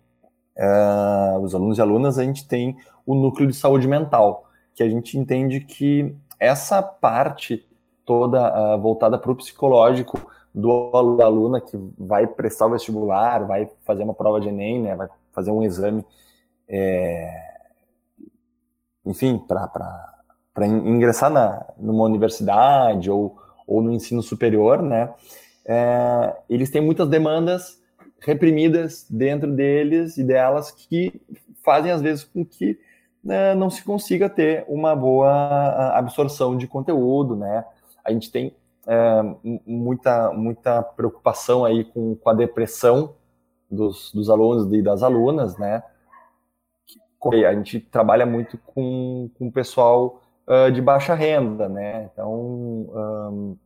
uh, os alunos e alunas, a gente tem o núcleo de saúde mental, que a gente entende que essa parte toda uh, voltada para o psicológico do aluno, aluna que vai prestar o vestibular, vai fazer uma prova de Enem, né, vai fazer um exame, é, enfim, para ingressar na, numa universidade ou, ou no ensino superior, né, é, eles têm muitas demandas reprimidas dentro deles e delas que fazem às vezes com que né, não se consiga ter uma boa absorção de conteúdo, né? A gente tem é, muita muita preocupação aí com, com a depressão dos, dos alunos e das alunas, né? A gente trabalha muito com, com o pessoal uh, de baixa renda, né? Então, um,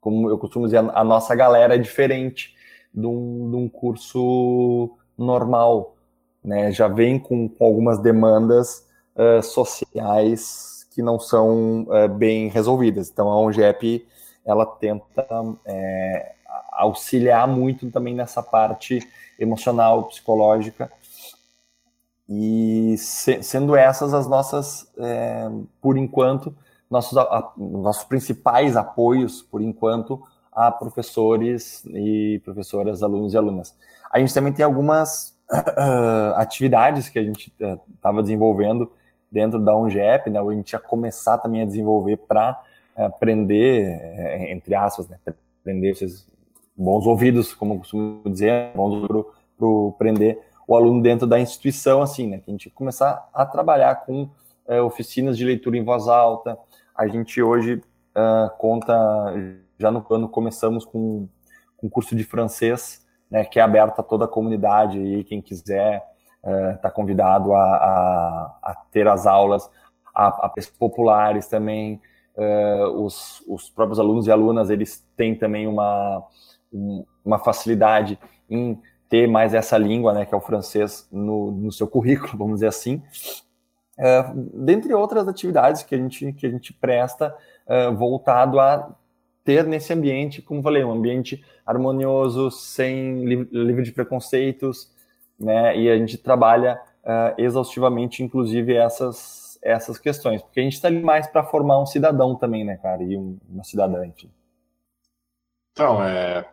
como eu costumo dizer, a, nossa galera é diferente de um, de um curso normal, né? Já vem com, com algumas demandas uh, sociais que não são uh, bem resolvidas. Então, a ONGEP, ela tenta é, auxiliar muito também nessa parte emocional, psicológica, e se, sendo essas as nossas, é, por enquanto, nossos, a, nossos principais apoios, por enquanto, a professores e professoras, alunos e alunas. A gente também tem algumas uh, atividades que a gente estava uh, desenvolvendo dentro da UNGEP, né, a gente ia começar também a desenvolver para aprender, eh, entre aspas, né, aprender esses bons ouvidos, como eu costumo dizer, bons para aprender o aluno dentro da instituição, assim, né, que a gente começar a trabalhar com eh, oficinas de leitura em voz alta, a gente hoje conta já no ano começamos com um curso de francês, né, que é aberto a toda a comunidade e quem quiser está uh, convidado a, a, a, ter as aulas, a, a populares também, uh, os, os próprios alunos e alunas, eles têm também uma, um, uma facilidade em ter mais essa língua, né, que é o francês, no, no seu currículo, vamos dizer assim, uh, dentre outras atividades que a gente, que a gente presta voltado a ter nesse ambiente, como falei, um ambiente harmonioso, sem livre de preconceitos, né? E a gente trabalha uh, exaustivamente, inclusive, essas, essas questões, porque a gente está ali mais para formar um cidadão também, né, cara? E um, uma cidadã, enfim. Então, é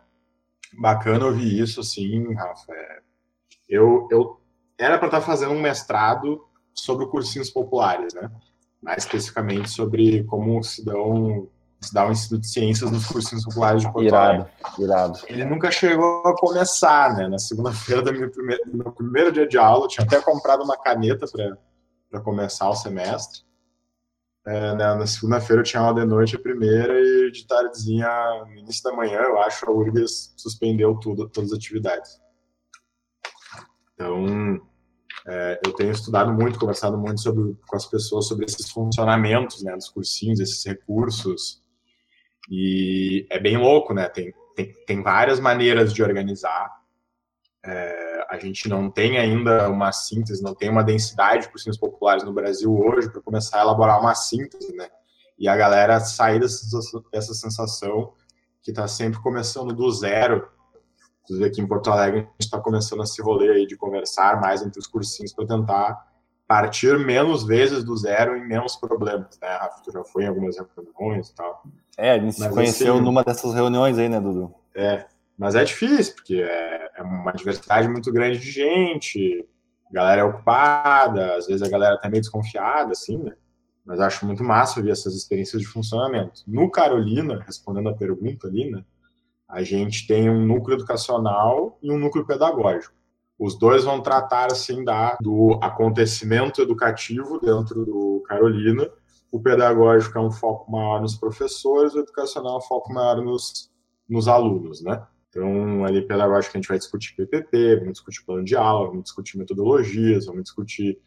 bacana ouvir isso, sim, Rafa. É, eu, eu era para estar tá fazendo um mestrado sobre cursinhos populares, né? Mais especificamente sobre como se dão estudar o Instituto de Ciências nos cursinhos populares de Porto irado. Irado. Ele nunca chegou a começar, né? Na segunda-feira do meu primeiro, meu primeiro dia de aula, eu tinha até comprado uma caneta para começar o semestre. É, né, na segunda-feira eu tinha aula de noite a primeira e de tardezinha, no início da manhã, eu acho, a URGS suspendeu tudo, todas as atividades. Então, é, eu tenho estudado muito, conversado muito sobre, com as pessoas sobre esses funcionamentos né, dos cursinhos, esses recursos, e é bem louco, né? Tem, tem, tem várias maneiras de organizar. É, a gente não tem ainda uma síntese, não tem uma densidade de cursinhos populares no Brasil hoje para começar a elaborar uma síntese, né? E a galera sair dessa, dessa sensação que está sempre começando do zero. Inclusive aqui em Porto Alegre a gente está começando a se rolê aí de conversar mais entre os cursinhos para tentar partir menos vezes do zero e menos problemas, né, Rafa? Tu já foi em algumas reuniões e tal. É, a gente se conheceu assim, numa dessas reuniões aí, né, Dudu? É, mas é difícil, porque é, é uma diversidade muito grande de gente, a galera é ocupada, às vezes a galera tá meio desconfiada, assim, né? Mas acho muito massa ver essas experiências de funcionamento. No Carolina, respondendo a pergunta ali, né, a gente tem um núcleo educacional e um núcleo pedagógico. Os dois vão tratar assim da, do acontecimento educativo dentro do Carolina. O pedagógico é um foco maior nos professores, o educacional é um foco maior nos, nos alunos, né? Então, ali pedagógico a gente vai discutir PPP, vamos discutir plano de aula, vamos discutir metodologias, vamos discutir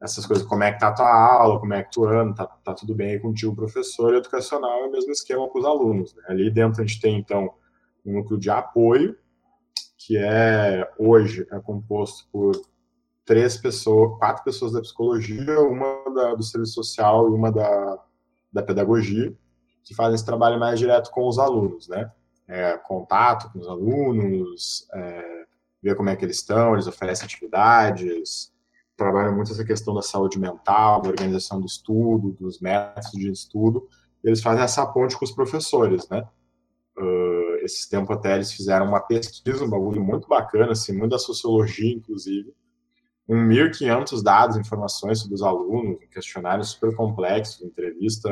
essas coisas, como é que tá a tua aula, como é que tu anda, tá, tá tudo bem contigo, professor, e educacional é o mesmo esquema com os alunos. Né? Ali dentro a gente tem, então, um núcleo de apoio, que é hoje é composto por três pessoas, quatro pessoas da psicologia, uma da, do serviço social e uma da, da pedagogia, que fazem esse trabalho mais direto com os alunos, né? É, contato com os alunos, é, ver como é que eles estão, eles oferecem atividades, trabalham muito essa questão da saúde mental, da organização do estudo, dos métodos de estudo, eles fazem essa ponte com os professores, né? Uh, esses tempos até eles fizeram uma pesquisa, um bagulho muito bacana, assim, muito da sociologia, inclusive, com 1.500 dados, informações sobre os alunos, um questionário super complexo, entrevista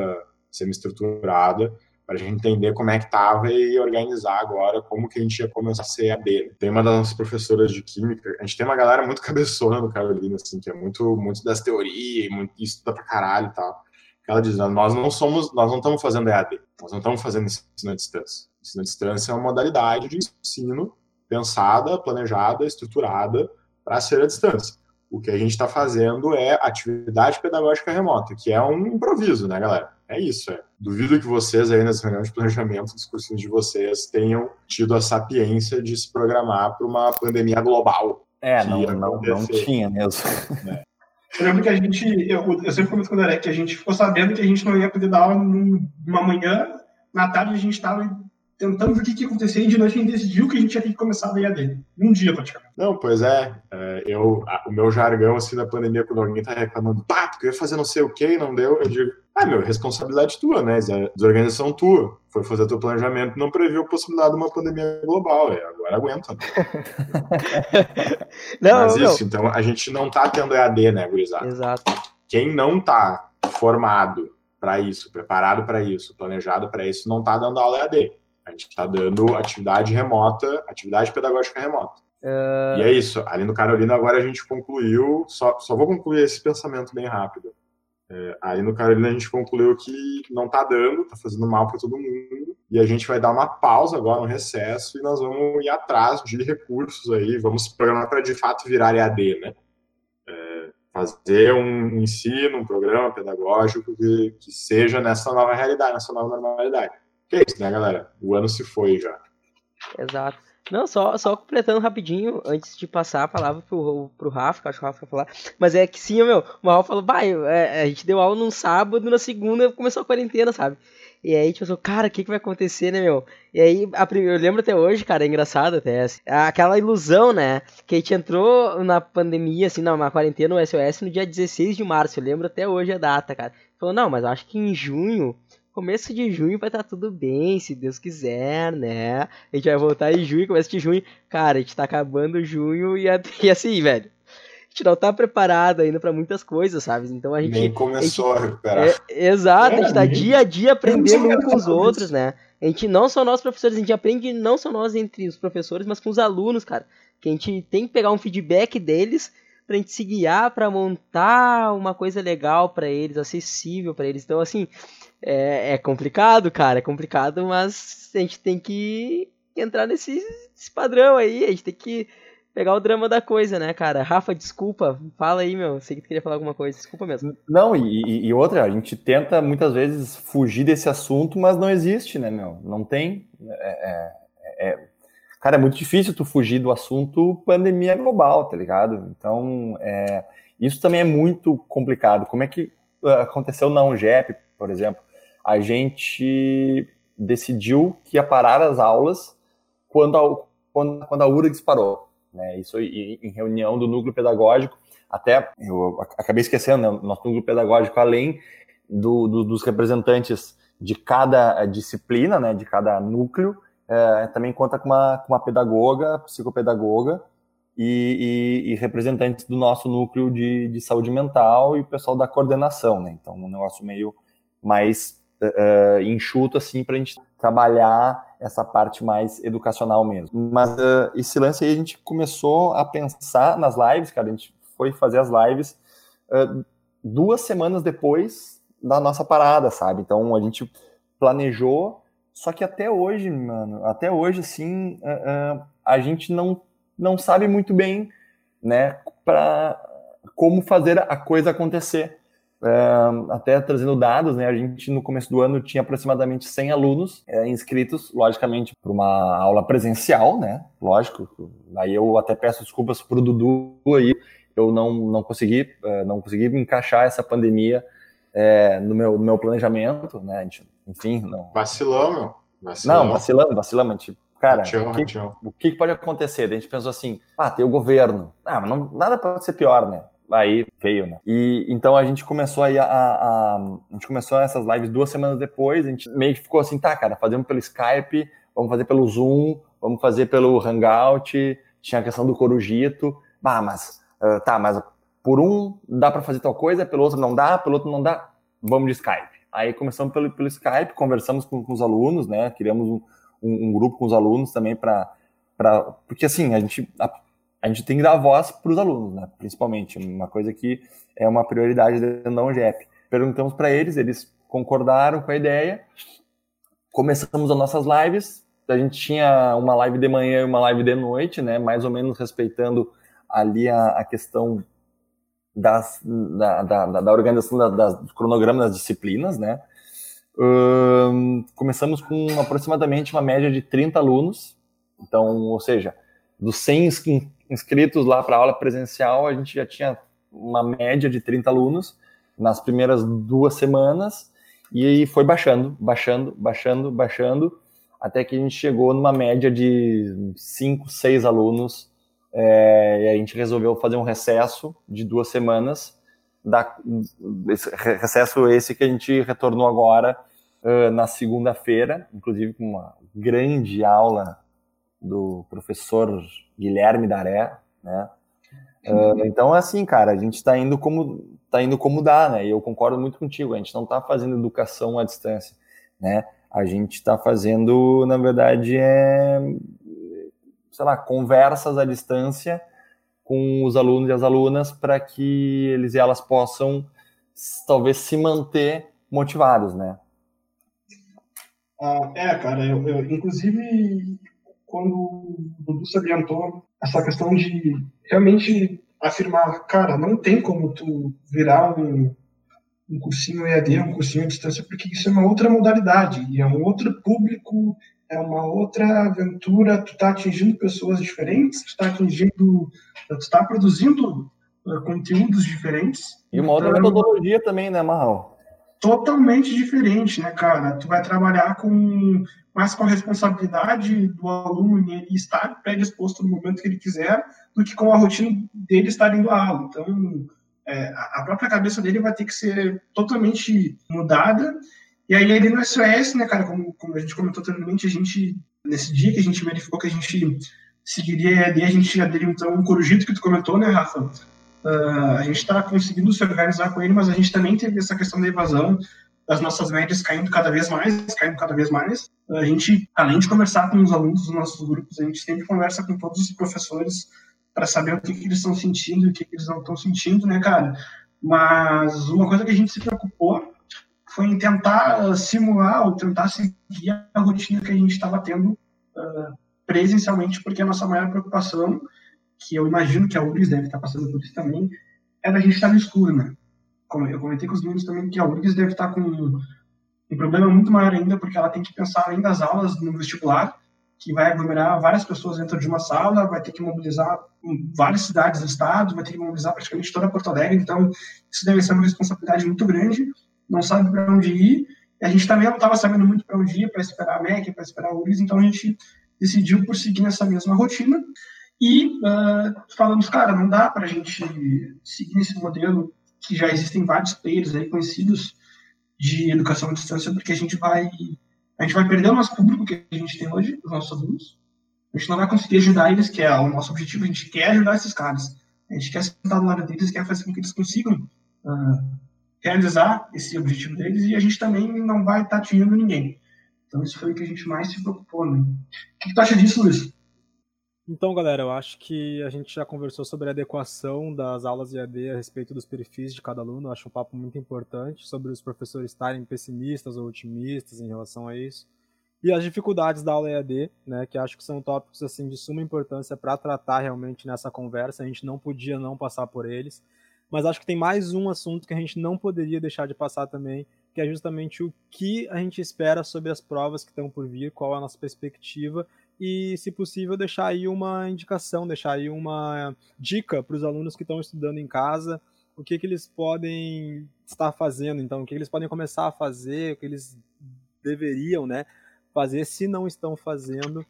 semi-estruturada, para a gente entender como é que estava e organizar agora como que a gente ia começar a ser AD. Tem uma das professoras de química, a gente tem uma galera muito cabeçona no Carolina, assim, que é muito, muito das teorias, muito estuda pra caralho e tal. Ela diz, nós não somos, nós não estamos fazendo EAD, nós não estamos fazendo ensino à distância. Ensino à distância é uma modalidade de ensino pensada, planejada, estruturada para ser à distância. O que a gente está fazendo é atividade pedagógica remota, que é um improviso, né, galera? É isso, é. Duvido que vocês aí nas reuniões de planejamento dos cursinhos de vocês tenham tido a sapiência de se programar para uma pandemia global. É, não, não, não, tinha mesmo. É. Eu lembro que a gente, eu, eu sempre comento com o Derek, que a gente ficou sabendo que a gente não ia poder dar aula numa manhã, na tarde a gente estava tentando ver o que, que ia acontecer e de noite a gente decidiu que a gente tinha que começar a EAD. Um dia, praticamente. Não, pois é. é eu, a, o meu jargão, assim, da pandemia, quando alguém tá reclamando, pá, porque eu ia fazer não sei o que e não deu, eu digo, ah, meu, responsabilidade tua, né? Desorganização tua. Foi fazer teu planejamento não previu a possibilidade de uma pandemia global. É, agora aguenta. Né? não, Mas isso, não. então, a gente não tá tendo EAD, né, gurizada? Exato. Quem não tá formado para isso, preparado para isso, planejado para isso, não tá dando aula EAD a gente está dando atividade remota, atividade pedagógica remota. Uh... E é isso. Ali no Carolina, agora a gente concluiu. Só, só vou concluir esse pensamento bem rápido. É, aí no Carolina a gente concluiu que não está dando, está fazendo mal para todo mundo, e a gente vai dar uma pausa agora, um recesso, e nós vamos ir atrás de recursos aí, vamos programar para de fato virar EAD, né? É, fazer um ensino, um programa pedagógico que, que seja nessa nova realidade, nessa nova normalidade. Que é isso, né, galera? O ano se foi já. Exato. Não, só, só completando rapidinho, antes de passar a palavra pro, pro Rafa, que acho que o Rafa vai falar. Mas é que sim, meu, o Rafa falou, vai, é, a gente deu aula num sábado, na segunda começou a quarentena, sabe? E aí pensou, cara, o que, que vai acontecer, né, meu? E aí, a, eu lembro até hoje, cara, é engraçado até, assim, aquela ilusão, né, que a gente entrou na pandemia, assim, na, na quarentena no SOS no dia 16 de março, eu lembro até hoje a data, cara. Falou, não, mas acho que em junho começo de junho vai estar tá tudo bem, se Deus quiser, né? A gente vai voltar em junho, começo de junho. Cara, a gente tá acabando junho e, e assim, velho. A gente não tá preparado ainda para muitas coisas, sabe? Então a gente. Nem começou a, gente, a recuperar. É, exato, é, a gente tá dia a dia aprendendo um com os outros, né? A gente não só nós professores, a gente aprende não só nós entre os professores, mas com os alunos, cara. Que a gente tem que pegar um feedback deles pra gente se guiar para montar uma coisa legal para eles, acessível para eles. Então, assim, é, é complicado, cara, é complicado, mas a gente tem que entrar nesse, nesse padrão aí, a gente tem que pegar o drama da coisa, né, cara? Rafa, desculpa, fala aí, meu. Sei que tu queria falar alguma coisa, desculpa mesmo. Não, e, e, outra, a gente tenta muitas vezes fugir desse assunto, mas não existe, né, meu? Não tem. É, é, é, cara, é muito difícil tu fugir do assunto pandemia global, tá ligado? Então, é, isso também é muito complicado. Como é que aconteceu na UNGEP, por exemplo? a gente decidiu que ia parar as aulas quando a, quando, quando a URA disparou. Né? Isso em reunião do núcleo pedagógico. Até eu acabei esquecendo, né? nosso núcleo pedagógico, além do, do, dos representantes de cada disciplina, né, de cada núcleo, é, também conta com uma, com uma pedagoga, psicopedagoga e, e, e, representantes do nosso núcleo de, de saúde mental e o pessoal da coordenação, né? Então, um negócio meio mais uh, enxuto assim para a gente trabalhar essa parte mais educacional mesmo. Mas uh, esse lance aí a gente começou a pensar nas lives, cara. A gente foi fazer as lives uh, duas semanas depois da nossa parada, sabe? Então a gente planejou, só que até hoje, mano, até hoje, assim, uh, a gente não, não sabe muito bem, né, para como fazer a coisa acontecer. Uh, até trazendo dados, né, a gente no começo do ano tinha aproximadamente 100 alunos é, inscritos, logicamente, para uma aula presencial, né, lógico. Aí eu até peço desculpas para o Dudu aí, eu não, não consegui uh, não consegui encaixar essa pandemia no, meu, no meu planejamento, né? Gente, enfim, não. Vacilou, meu. Vacilou. Não, vacilando, vacilando, tipo, cara, o, que, o que pode acontecer? A gente pensou assim, ah, tem o governo. Ah, mas não, nada pode ser pior, né? Aí veio, né? E então a gente começou aí a, a, a, gente começou essas lives duas semanas depois, a gente meio que ficou assim, tá, cara, fazemos pelo Skype, vamos fazer pelo Zoom, vamos fazer pelo Hangout, tinha a questão do Corujito, bah, mas uh, tá, mas por um dá para fazer tal coisa, pelo outro não dá, pelo outro não dá, vamos de Skype. Aí começamos pelo, pelo Skype, conversamos com, com os alunos, né? Criamos um, um, um grupo com os alunos também para porque assim a gente a, a gente tem que dar voz para os alunos, né? Principalmente, uma coisa que é uma prioridade da UNGEP. Perguntamos para eles, eles concordaram com a ideia. Começamos as nossas lives. A gente tinha uma live de manhã e uma live de noite, né? Mais ou menos respeitando ali a, a questão das, da, da, da organização da, das, do cronograma das disciplinas, né? Começamos com aproximadamente uma média de 30 alunos. Então, ou seja, dos 100 inscritos lá para aula presencial, a gente já tinha uma média de 30 alunos nas primeiras duas semanas e aí foi baixando, baixando, baixando, baixando, até que a gente chegou numa média de 5, 6 alunos é, e a gente resolveu fazer um recesso de duas semanas, da, esse recesso esse que a gente retornou agora uh, na segunda-feira, inclusive com uma grande aula do professor Guilherme Daré, né? Uh, então, assim, cara, a gente está indo como tá indo como dá, né? E eu concordo muito contigo. A gente não está fazendo educação à distância, né? A gente está fazendo, na verdade, é, sei lá, conversas à distância com os alunos e as alunas para que eles e elas possam talvez se manter motivados, né? Ah, é, cara, eu, eu inclusive quando o Dudu salientou essa questão de realmente afirmar, cara, não tem como tu virar um, um cursinho EAD, um cursinho à distância, porque isso é uma outra modalidade, e é um outro público, é uma outra aventura, tu está atingindo pessoas diferentes, tu está atingindo, tu está produzindo uh, conteúdos diferentes. E uma outra então, metodologia também, né, Marral? Totalmente diferente, né, cara? Tu vai trabalhar com mais com a responsabilidade do aluno ele estar predisposto no momento que ele quiser, do que com a rotina dele estar indo à aula. Então, é, a própria cabeça dele vai ter que ser totalmente mudada. E aí, ele no SOS, né, cara, como, como a gente comentou anteriormente, a gente, nesse dia que a gente verificou que a gente seguiria EAD, a gente aderiu, então, um corujito que tu comentou, né, Rafa? Uh, a gente está conseguindo se organizar com ele, mas a gente também teve essa questão da evasão, das nossas médias caindo cada vez mais, caindo cada vez mais. A gente, além de conversar com os alunos dos nossos grupos, a gente sempre conversa com todos os professores para saber o que, que, eles estão sentindo e o que, que eles não estão sentindo, né, cara? Mas uma coisa que a gente se preocupou foi em tentar simular ou tentar seguir a rotina que a gente estava tendo uh, presencialmente, porque a nossa maior preocupação, que eu imagino que a URGS deve estar passando por isso também, é da gente estar no escuro, né? eu comentei com os meninos também que a URGS deve estar com um problema muito maior ainda, porque ela tem que pensar além das aulas no vestibular, que vai aglomerar várias pessoas dentro de uma sala, vai ter que mobilizar várias cidades do estado, vai ter que mobilizar praticamente toda Porto Alegre, então isso deve ser uma responsabilidade muito grande, não sabe para onde ir, a gente também não estava sabendo muito para onde ir, para esperar a MEC, para esperar a URGS, então a gente decidiu por seguir nessa mesma rotina, e uh, falamos, cara, não dá para a gente seguir esse modelo que já existem vários players aí conhecidos de educação à distância, porque a gente vai a gente vai perder o nosso público que a gente tem hoje, os nossos alunos. A gente não vai conseguir ajudar eles, que é o nosso objetivo. A gente quer ajudar esses caras. A gente quer sentar do lado deles, quer fazer com que eles consigam uh, realizar esse objetivo deles e a gente também não vai estar tá atingindo ninguém. Então, isso foi o que a gente mais se preocupou. Né? O que, que tu acha disso, Luiz? Então, galera, eu acho que a gente já conversou sobre a adequação das aulas de AD a respeito dos perfis de cada aluno. Eu acho um papo muito importante sobre os professores estarem pessimistas ou otimistas em relação a isso. E as dificuldades da aula EAD, né, que acho que são tópicos assim de suma importância para tratar realmente nessa conversa. A gente não podia não passar por eles. Mas acho que tem mais um assunto que a gente não poderia deixar de passar também, que é justamente o que a gente espera sobre as provas que estão por vir, qual é a nossa perspectiva e, se possível, deixar aí uma indicação, deixar aí uma dica para os alunos que estão estudando em casa, o que, que eles podem estar fazendo, então, o que, eles podem começar a fazer, o que eles deveriam né, fazer se não estão fazendo,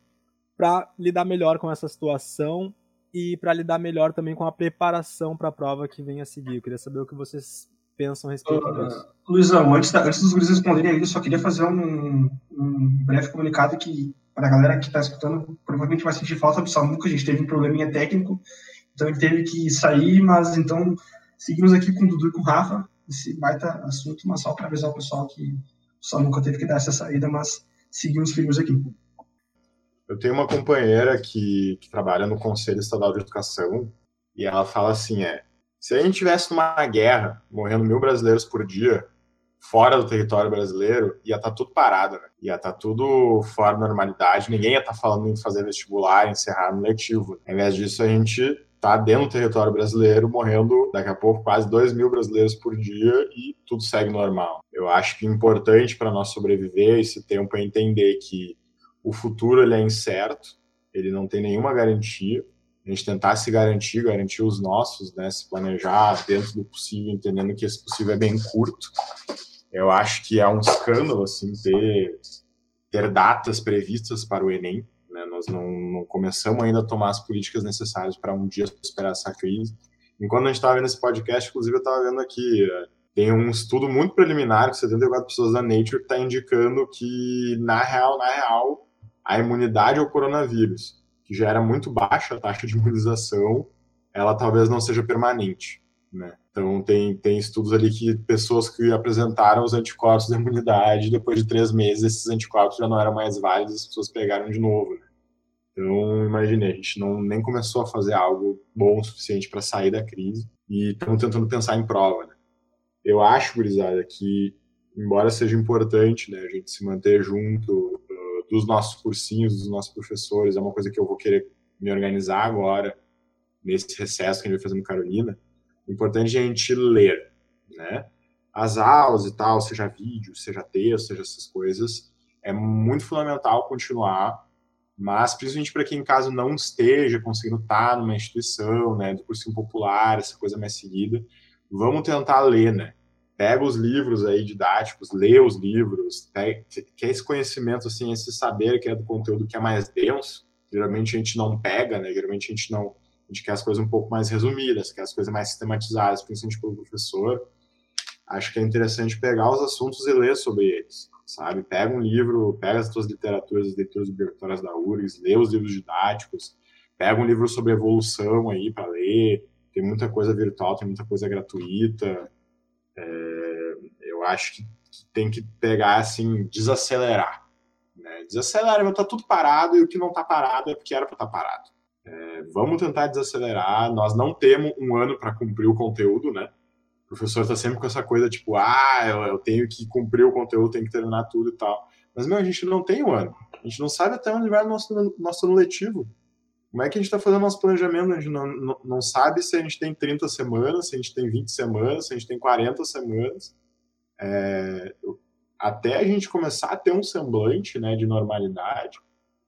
para lidar melhor com essa situação e para lidar melhor também com a preparação para a prova que vem a seguir. Eu queria saber o que vocês pensam a respeito uh, disso. Luizão, antes, da, antes dos guris responderem aí, eu só queria fazer um, um breve comunicado que para a galera que está escutando, provavelmente vai sentir falta do Samuca, a gente teve um probleminha técnico, então ele teve que sair, mas então seguimos aqui com o Dudu e com o Rafa, esse baita assunto, mas só para avisar o pessoal que o Samuca teve que dar essa saída, mas seguimos firmes aqui. Eu tenho uma companheira que, que trabalha no Conselho Estadual de Educação e ela fala assim, é, se a gente tivesse numa guerra, morrendo mil brasileiros por dia, fora do território brasileiro, ia estar tá tudo parado, né? ia estar tá tudo fora da normalidade, ninguém ia estar tá falando em fazer vestibular, encerrar no letivo. Ao invés disso, a gente está dentro do território brasileiro, morrendo daqui a pouco quase 2 mil brasileiros por dia e tudo segue normal. Eu acho que é importante para nós sobreviver esse tempo é entender que o futuro ele é incerto, ele não tem nenhuma garantia. A gente tentar se garantir, garantir os nossos, né, se planejar dentro do possível, entendendo que esse possível é bem curto eu acho que é um escândalo assim ter, ter datas previstas para o Enem. Né? Nós não, não, começamos ainda a tomar as políticas necessárias para um dia superar essa crise. Enquanto a gente estava vendo esse podcast, inclusive eu estava vendo aqui, tem um estudo muito preliminar que 74 pessoas da Nature está indicando que, na real, na real, a imunidade ao coronavírus, que já era muito baixa a taxa de imunização, ela talvez não seja permanente. Né? Então, tem, tem estudos ali que pessoas que apresentaram os anticorpos da imunidade, depois de três meses, esses anticorpos já não eram mais válidos, as pessoas pegaram de novo. Né? Então, imagine, a gente não, nem começou a fazer algo bom o suficiente para sair da crise e estamos tentando pensar em prova. Né? Eu acho, gurizada, que, embora seja importante né, a gente se manter junto dos nossos cursinhos, dos nossos professores, é uma coisa que eu vou querer me organizar agora, nesse recesso que a gente vai fazer no Carolina, importante a gente ler, né? As aulas e tal, seja vídeo, seja texto, seja essas coisas, é muito fundamental continuar, mas principalmente para quem, caso não esteja conseguindo estar numa instituição, né, do cursinho popular, essa coisa mais seguida, vamos tentar ler, né? Pega os livros aí didáticos, lê os livros, quer esse conhecimento, assim, esse saber que é do conteúdo que é mais denso, geralmente a gente não pega, né? Geralmente a gente não a gente quer as coisas um pouco mais resumidas, quer as coisas mais sistematizadas, principalmente pelo professor. Acho que é interessante pegar os assuntos e ler sobre eles, sabe? Pega um livro, pega as tuas literaturas, as leituras obrigatórias da URGS, lê os livros didáticos, pega um livro sobre evolução aí para ler, tem muita coisa virtual, tem muita coisa gratuita. É, eu acho que tem que pegar, assim, desacelerar. Né? Desacelerar, tá tudo parado e o que não tá parado é porque era para estar tá parado. É, vamos tentar desacelerar. Nós não temos um ano para cumprir o conteúdo, né? O professor está sempre com essa coisa tipo, ah, eu, eu, tenho que cumprir o conteúdo, tenho que terminar tudo e tal. Mas, meu, a gente não tem um ano. A gente não sabe até onde vai o nosso, nosso ano letivo. Como é que a gente está fazendo nosso planejamento? A gente não, não, não, sabe se a gente tem 30 semanas, se a gente tem 20 semanas, se a gente tem 40 semanas. É, até a gente começar a ter um semblante né, de normalidade,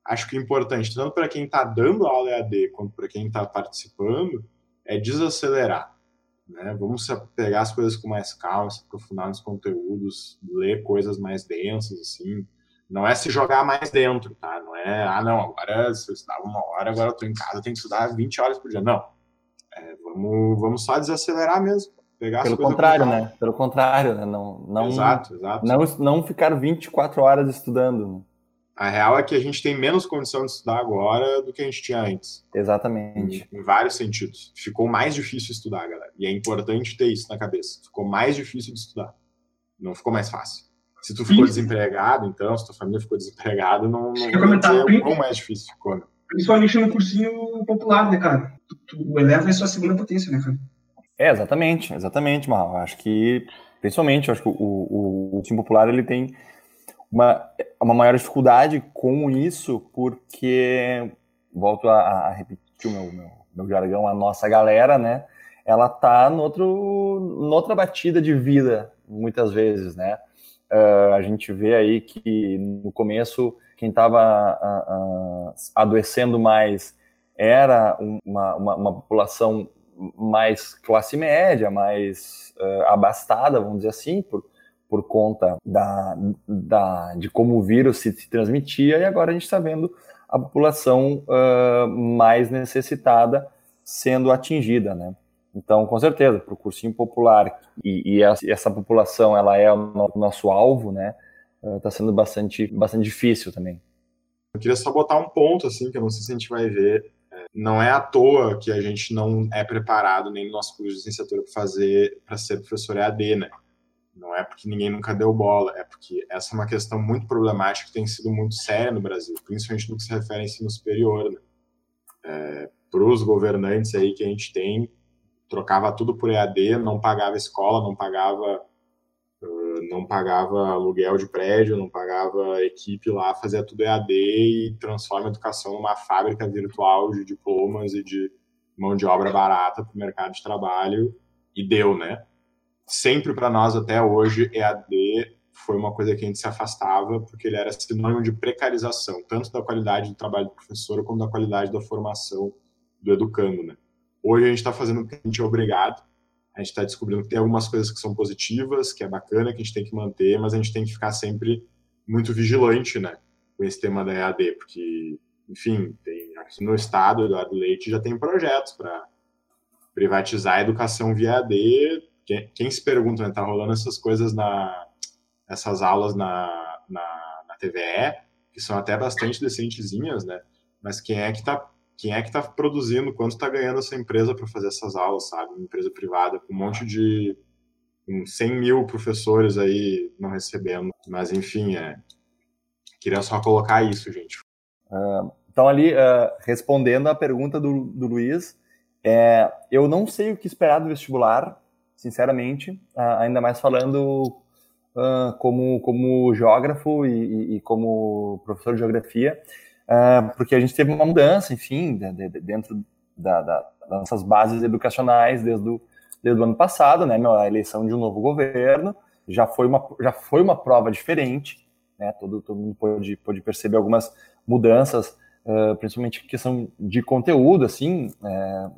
acho que o importante, tanto para quem está dando aula EAD quanto para quem está participando, é desacelerar. Né? Vamos pegar as coisas com mais calma, se aprofundar nos conteúdos, ler coisas mais densas, assim. Não é se jogar mais dentro, tá? Não é, ah, não, agora se eu estudava uma hora, agora eu estou em casa, eu tenho que estudar 20 horas por dia. Não. É, vamos, vamos só desacelerar mesmo. Pegar Pelo contrário, né? Pelo contrário, né? Não, não, exato, exato. Não, não ficar 24 horas estudando. Né? A real é que a gente tem menos condição de estudar agora do que a gente tinha antes. Exatamente. Em, em, vários sentidos. Ficou mais difícil estudar, galera. E é importante ter isso na cabeça. Ficou mais difícil de estudar. Não ficou mais fácil. Se tu ficou desempregado, então, se tua família ficou desempregada, não, não vai ser mais difícil ficou, né? Principalmente no cursinho popular, né, cara? Tu, tu eleva a sua segunda potência, né, cara? É, exatamente, exatamente, Mal. Acho que, principalmente, acho que o, o, o time popular, ele tem uma, uma maior dificuldade com isso, porque, volto a, a repetir o meu, meu, meu, jargão, a nossa galera, né? Ela tá no outro, noutra batida de vida, muitas vezes, né? Uh, a gente vê aí que no começo quem estava adoecendo mais era uma, uma, uma, população mais classe média, mais uh, abastada, vamos dizer assim, por, por conta da, da, de como o vírus se, se transmitia, e agora a gente está vendo a população uh, mais necessitada sendo atingida, né? Então, com certeza, para o cursinho popular e, e, essa população ela é o nosso alvo, né? Está sendo bastante, bastante difícil também. Eu queria só botar um ponto assim que eu não sei se a gente vai ver. É, não é à toa que a gente não é preparado nem no nosso curso de licenciatura para fazer para ser professor EAD, né? Não é porque ninguém nunca deu bola, é porque essa é uma questão muito problemática que tem sido muito séria no Brasil, principalmente no que se refere ao ensino superior. Né? É, para os governantes aí que a gente tem, trocava tudo por EAD, não pagava escola, não pagava não pagava aluguel de prédio, não pagava equipe lá, fazia tudo EAD e transforma a educação numa fábrica virtual de diplomas e de mão de obra barata para o mercado de trabalho e deu, né? Sempre para nós até hoje EAD foi uma coisa que a gente se afastava porque ele era sinônimo de precarização, tanto da qualidade do trabalho do professor como da qualidade da formação do educando, né? Hoje a gente está fazendo o que a gente é obrigado. A gente está descobrindo que tem algumas coisas que são positivas, que é bacana, que a gente tem que manter, mas a gente tem que ficar sempre muito vigilante, né, com esse tema da EAD, porque, enfim, tem aqui no estado, Eduardo Leite já tem projetos para privatizar a educação via EAD. Quem, quem se pergunta, né, tá rolando essas coisas na essas aulas na, na, na TVE, que são até bastante decentezinhas, né? Mas quem é que está quem é que está produzindo, quanto está ganhando essa empresa para fazer essas aulas, sabe? Uma empresa privada com um monte de. com 100 mil professores aí não recebendo. Mas, enfim, é. Queria só colocar isso, gente. Uh, então, ali, uh, respondendo à pergunta do, do Luiz, é, eu não sei o que esperar do vestibular, sinceramente, uh, ainda mais falando como, como geógrafo e, e, e como professor de geografia uh, porque a gente teve uma mudança, enfim, de, de, dentro da, da, das nossas bases educacionais desde o, desde o ano passado, né, a eleição de um novo governo, já foi uma, já foi uma prova diferente, né, todo, todo mundo pôde, pôde perceber algumas mudanças, uh, principalmente questão de conteúdo, assim, é,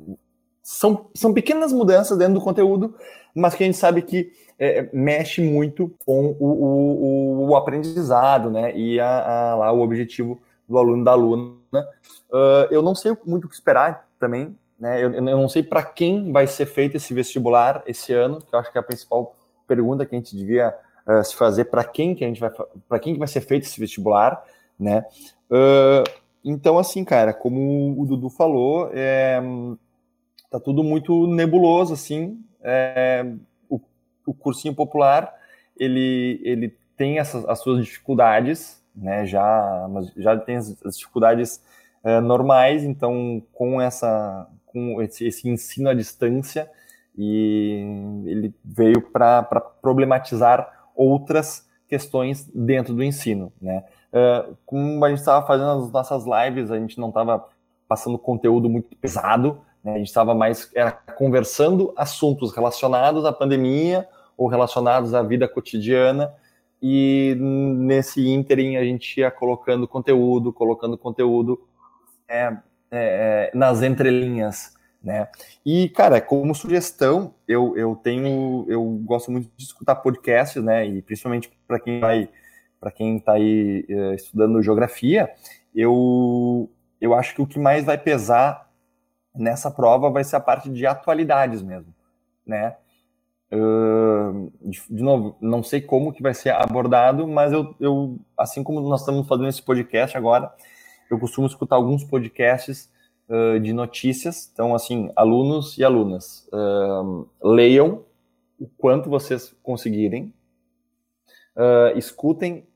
são, são pequenas mudanças dentro do conteúdo, mas que a gente sabe que é, mexe muito com o, o, o, aprendizado, né, e a, a, lá o objetivo do aluno da aluna. Uh, eu não sei muito o que esperar também, né? Eu, eu não sei para quem vai ser feito esse vestibular esse ano, que eu acho que é a principal pergunta que a gente devia uh, se fazer para quem que a gente vai para quem que vai ser feito esse vestibular, né? Uh, então assim, cara, como o Dudu falou, é, tá tudo muito nebuloso assim. É, o, o cursinho popular ele ele tem essas as suas dificuldades, né? Já, já tem as, dificuldades é, normais, então com essa, com esse, esse, ensino à distância e ele veio para problematizar outras questões dentro do ensino, né? Uh, como a gente estava fazendo as nossas lives, a gente não estava passando conteúdo muito pesado, né? a gente estava mais era conversando assuntos relacionados à pandemia ou relacionados à vida cotidiana e nesse ínterim a gente ia colocando conteúdo, colocando conteúdo é, é, é, nas entrelinhas, né? E, cara, como sugestão, eu, eu tenho, eu gosto muito de escutar podcasts, né? E principalmente para quem vai, para quem está aí é, estudando geografia, eu, eu acho que o que mais vai pesar nessa prova vai ser a parte de atualidades mesmo, né? De, de, novo, não sei como que vai ser abordado, mas eu, eu, assim como nós estamos fazendo esse podcast agora, eu costumo escutar alguns podcasts uh, de notícias. Então, assim, alunos e alunas, uh, leiam o quanto vocês conseguirem, escutem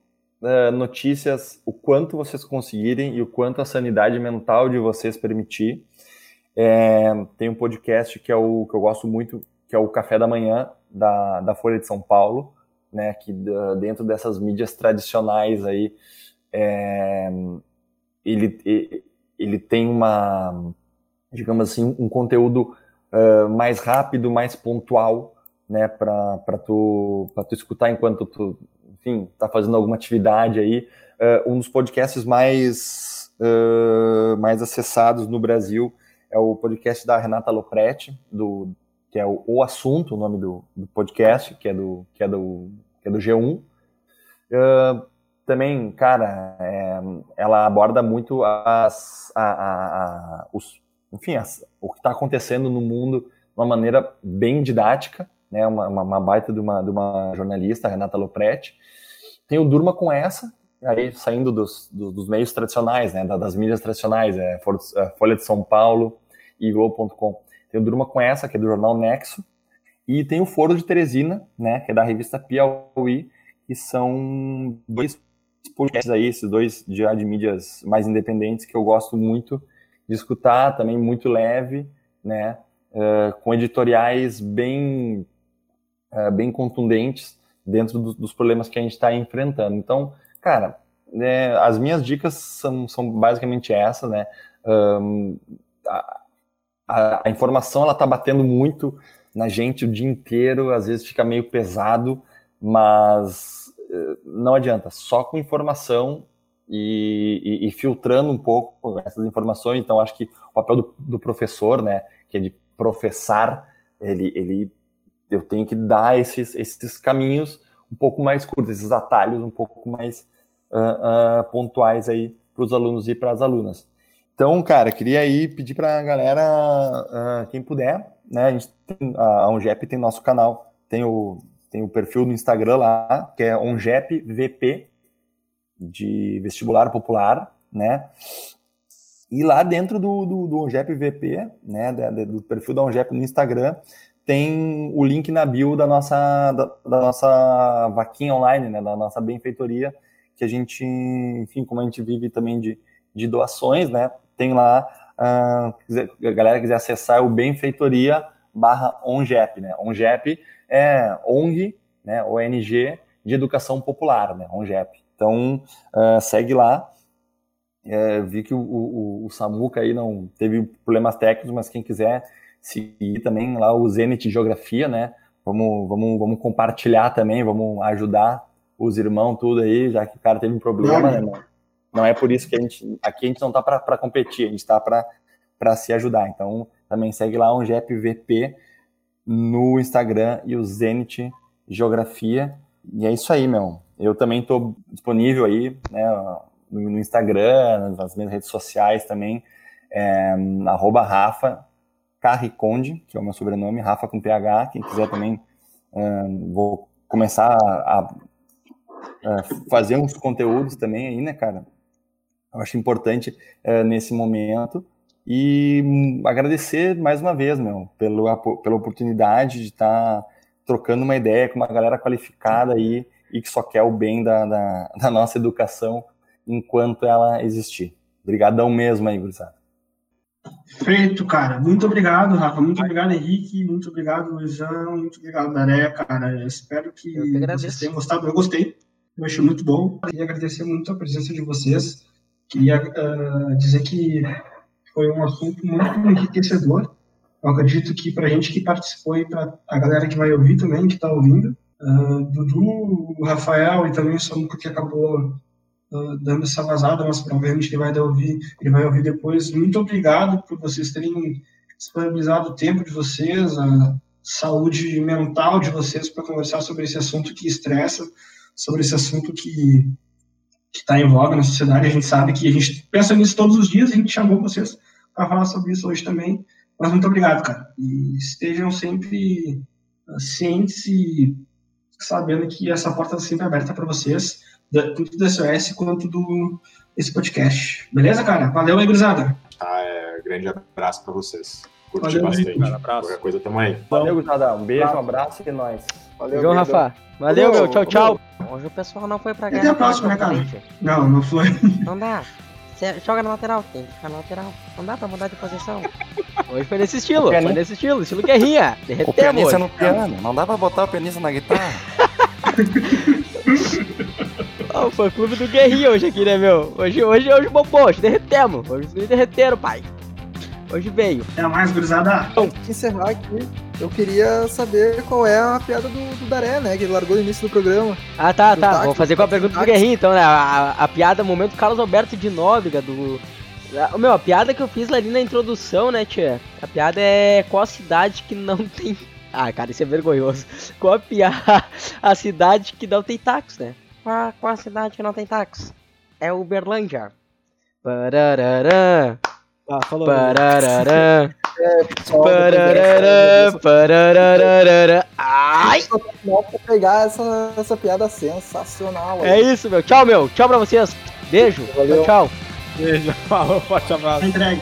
notícias o quanto vocês conseguirem e o quanto a sanidade mental de vocês permitir. É, tem um podcast que é o que eu gosto muito, que é o Café da Manhã da, da Folha de São Paulo, né, que dentro dessas mídias tradicionais aí, é, ele, ele tem uma, digamos assim, um conteúdo uh, mais rápido, mais pontual, né, para tu, tu escutar enquanto tu enfim, está fazendo alguma atividade aí. Uh, um dos podcasts mais, uh, mais acessados no Brasil é o podcast da Renata Lopretti, do, que é o, o Assunto, o nome do, do, podcast, que é do, que é do, que é do G1. Uh, também, cara, é, ela aborda muito as, a, a, a, os, enfim, as, o que está acontecendo no mundo de uma maneira bem didática, né? Uma, uma, uma, baita de uma, de uma jornalista, Renata Lopretti. Tem o Durma com essa, aí saindo dos, dos, dos meios tradicionais, né? Das mídias tradicionais, é, é Folha de São Paulo e Globo.com. Tem o Durma com essa, que é do jornal Nexo, e tem o Foro de Teresina, né? Que é da revista Piauí, que são dois podcasts aí, esses dois de, de mídias mais independentes que eu gosto muito de escutar, também muito leve, né? Uh, com editoriais bem, uh, bem contundentes dentro do, dos problemas que a gente está enfrentando. Então, cara, né, as minhas dicas são, são basicamente essas, né? Um, a, a, a, informação ela está batendo muito na gente o dia inteiro, às vezes fica meio pesado, mas não adianta, só com informação e, e, e, filtrando um pouco essas informações. Então, acho que o papel do, do, professor, né, que é de professar, ele, ele, eu tenho que dar esses, esses caminhos um pouco mais curtos, esses atalhos um pouco mais uh, uh, pontuais aí para os alunos e para as alunas. Então, cara, queria aí pedir para a galera, uh, quem puder, né, a gente tem, a Ungep tem nosso canal, tem o tem o perfil no Instagram lá, que é ONGEPVP, de vestibular popular, né? E lá dentro do, do, do ONGEP né, do perfil da ONGEP no Instagram, tem o link na bio da nossa, da, da, nossa vaquinha online, né, da nossa benfeitoria, que a gente, enfim, como a gente vive também de, de doações, né, tem lá, uh, quiser, a galera quiser acessar o benfeitoria barra ONGEP, né, ONGEP é ONG, né, ONG de Educação Popular, né, ONGEP. Então, uh, segue lá. É, vi que o, o, o, Samuca aí não teve problemas técnicos, mas quem quiser seguir também lá o Zenit Geografia, né? Vamos, vamos, vamos compartilhar também, vamos ajudar os irmãos tudo aí, já que o cara teve um problema, né? Não, não é por isso que a gente aqui a gente não tá para competir, a gente tá para se ajudar. Então, também segue lá o GEPVP no Instagram e o Zenit Geografia. E é isso aí, meu. Eu também estou disponível aí, né, no Instagram, nas minhas redes sociais também, é, arroba Rafa Carriconde, que é o meu sobrenome, Rafa com PH. Quem quiser também, é, vou começar a, a, fazer uns conteúdos também aí, né, cara? Eu acho importante é, nesse momento. E agradecer mais uma vez, meu, pelo, pela oportunidade de estar tá trocando uma ideia com uma galera qualificada aí e que só quer o bem da, da, da nossa educação enquanto ela existir. Obrigadão mesmo aí, gurizada. Feito, cara. Muito obrigado, Rafa. Muito obrigado, Henrique. Muito obrigado, Luizão. Muito obrigado, Daré, cara. Eu espero que, que vocês tenham gostado. Eu gostei. Eu achei muito bom. Queria agradecer muito a presença de vocês. Queria uh, dizer que foi um assunto muito enriquecedor. Eu acredito que para a gente que participou e para a galera que vai ouvir também, que está ouvindo, uh, Dudu, o Rafael e também o Samuco que acabou uh, dando essa vazada, mas provavelmente ele vai ouvir, ele vai ouvir depois. Muito obrigado por vocês terem disponibilizado o tempo de vocês, a saúde mental de vocês para conversar sobre esse assunto que estressa, sobre esse assunto que que está em voga na sociedade. A gente sabe que a gente pensa nisso todos os dias. A gente chamou vocês para falar sobre isso hoje também. Mas muito obrigado, cara. E estejam sempre uh, cientes e sabendo que essa porta está sempre aberta para vocês, tanto do SOS quanto do esse podcast. Beleza, cara? Valeu aí, gurizada. Ah, é. Grande abraço para vocês. Curti Valeu, bastante. Cara, abraço. Qualquer coisa, tamo aí. Valeu, gurizada. Um beijo, um abraço e é nóis. Valeu, João Rafa. Valeu, meu. Tchau, tchau. Hoje o pessoal não foi pra guerra. Até a próxima, né, cara? Não, não foi. Não dá. Você joga na lateral, tem que ficar na lateral. Não dá pra mudar de posição. Hoje foi nesse estilo, foi nesse estilo, estilo guerrinha. Derretemos. O pianista no piano, não dá pra botar o pianista na guitarra. oh, foi o clube do guerrinha hoje aqui, né, meu? Hoje, hoje, hoje bobou, hoje derretemos. Hoje derreteram, pai. Hoje veio. É mais, gurizada. Vamos encerrar aqui. Eu queria saber qual é a piada do, do Daré, né? Que ele largou no início do programa. Ah, tá, Do tá. táxi, Vou fazer com a pergunta do táxi. Guerrinho, então, né? A, a- a piada, momento Carlos Alberto de Nóbrega, do. a- Meu, a piada que eu fiz ali na introdução, né, tia? A piada é qual a cidade que não tem. Ah, cara, isso é vergonhoso. Qual a piada. A cidade que não tem táxi, né? Qual, qual a cidade que não tem táxi? É Uberlândia. Parararã, Ah, falou. parararã, Só parararã, parararã. Ai! Pra pegar essa, essa piada sensacional. É aí. isso, meu. Tchau, meu. Tchau pra vocês. Beijo. Valeu. Tchau. Beijo, falou, forte abraço. Tá entregue.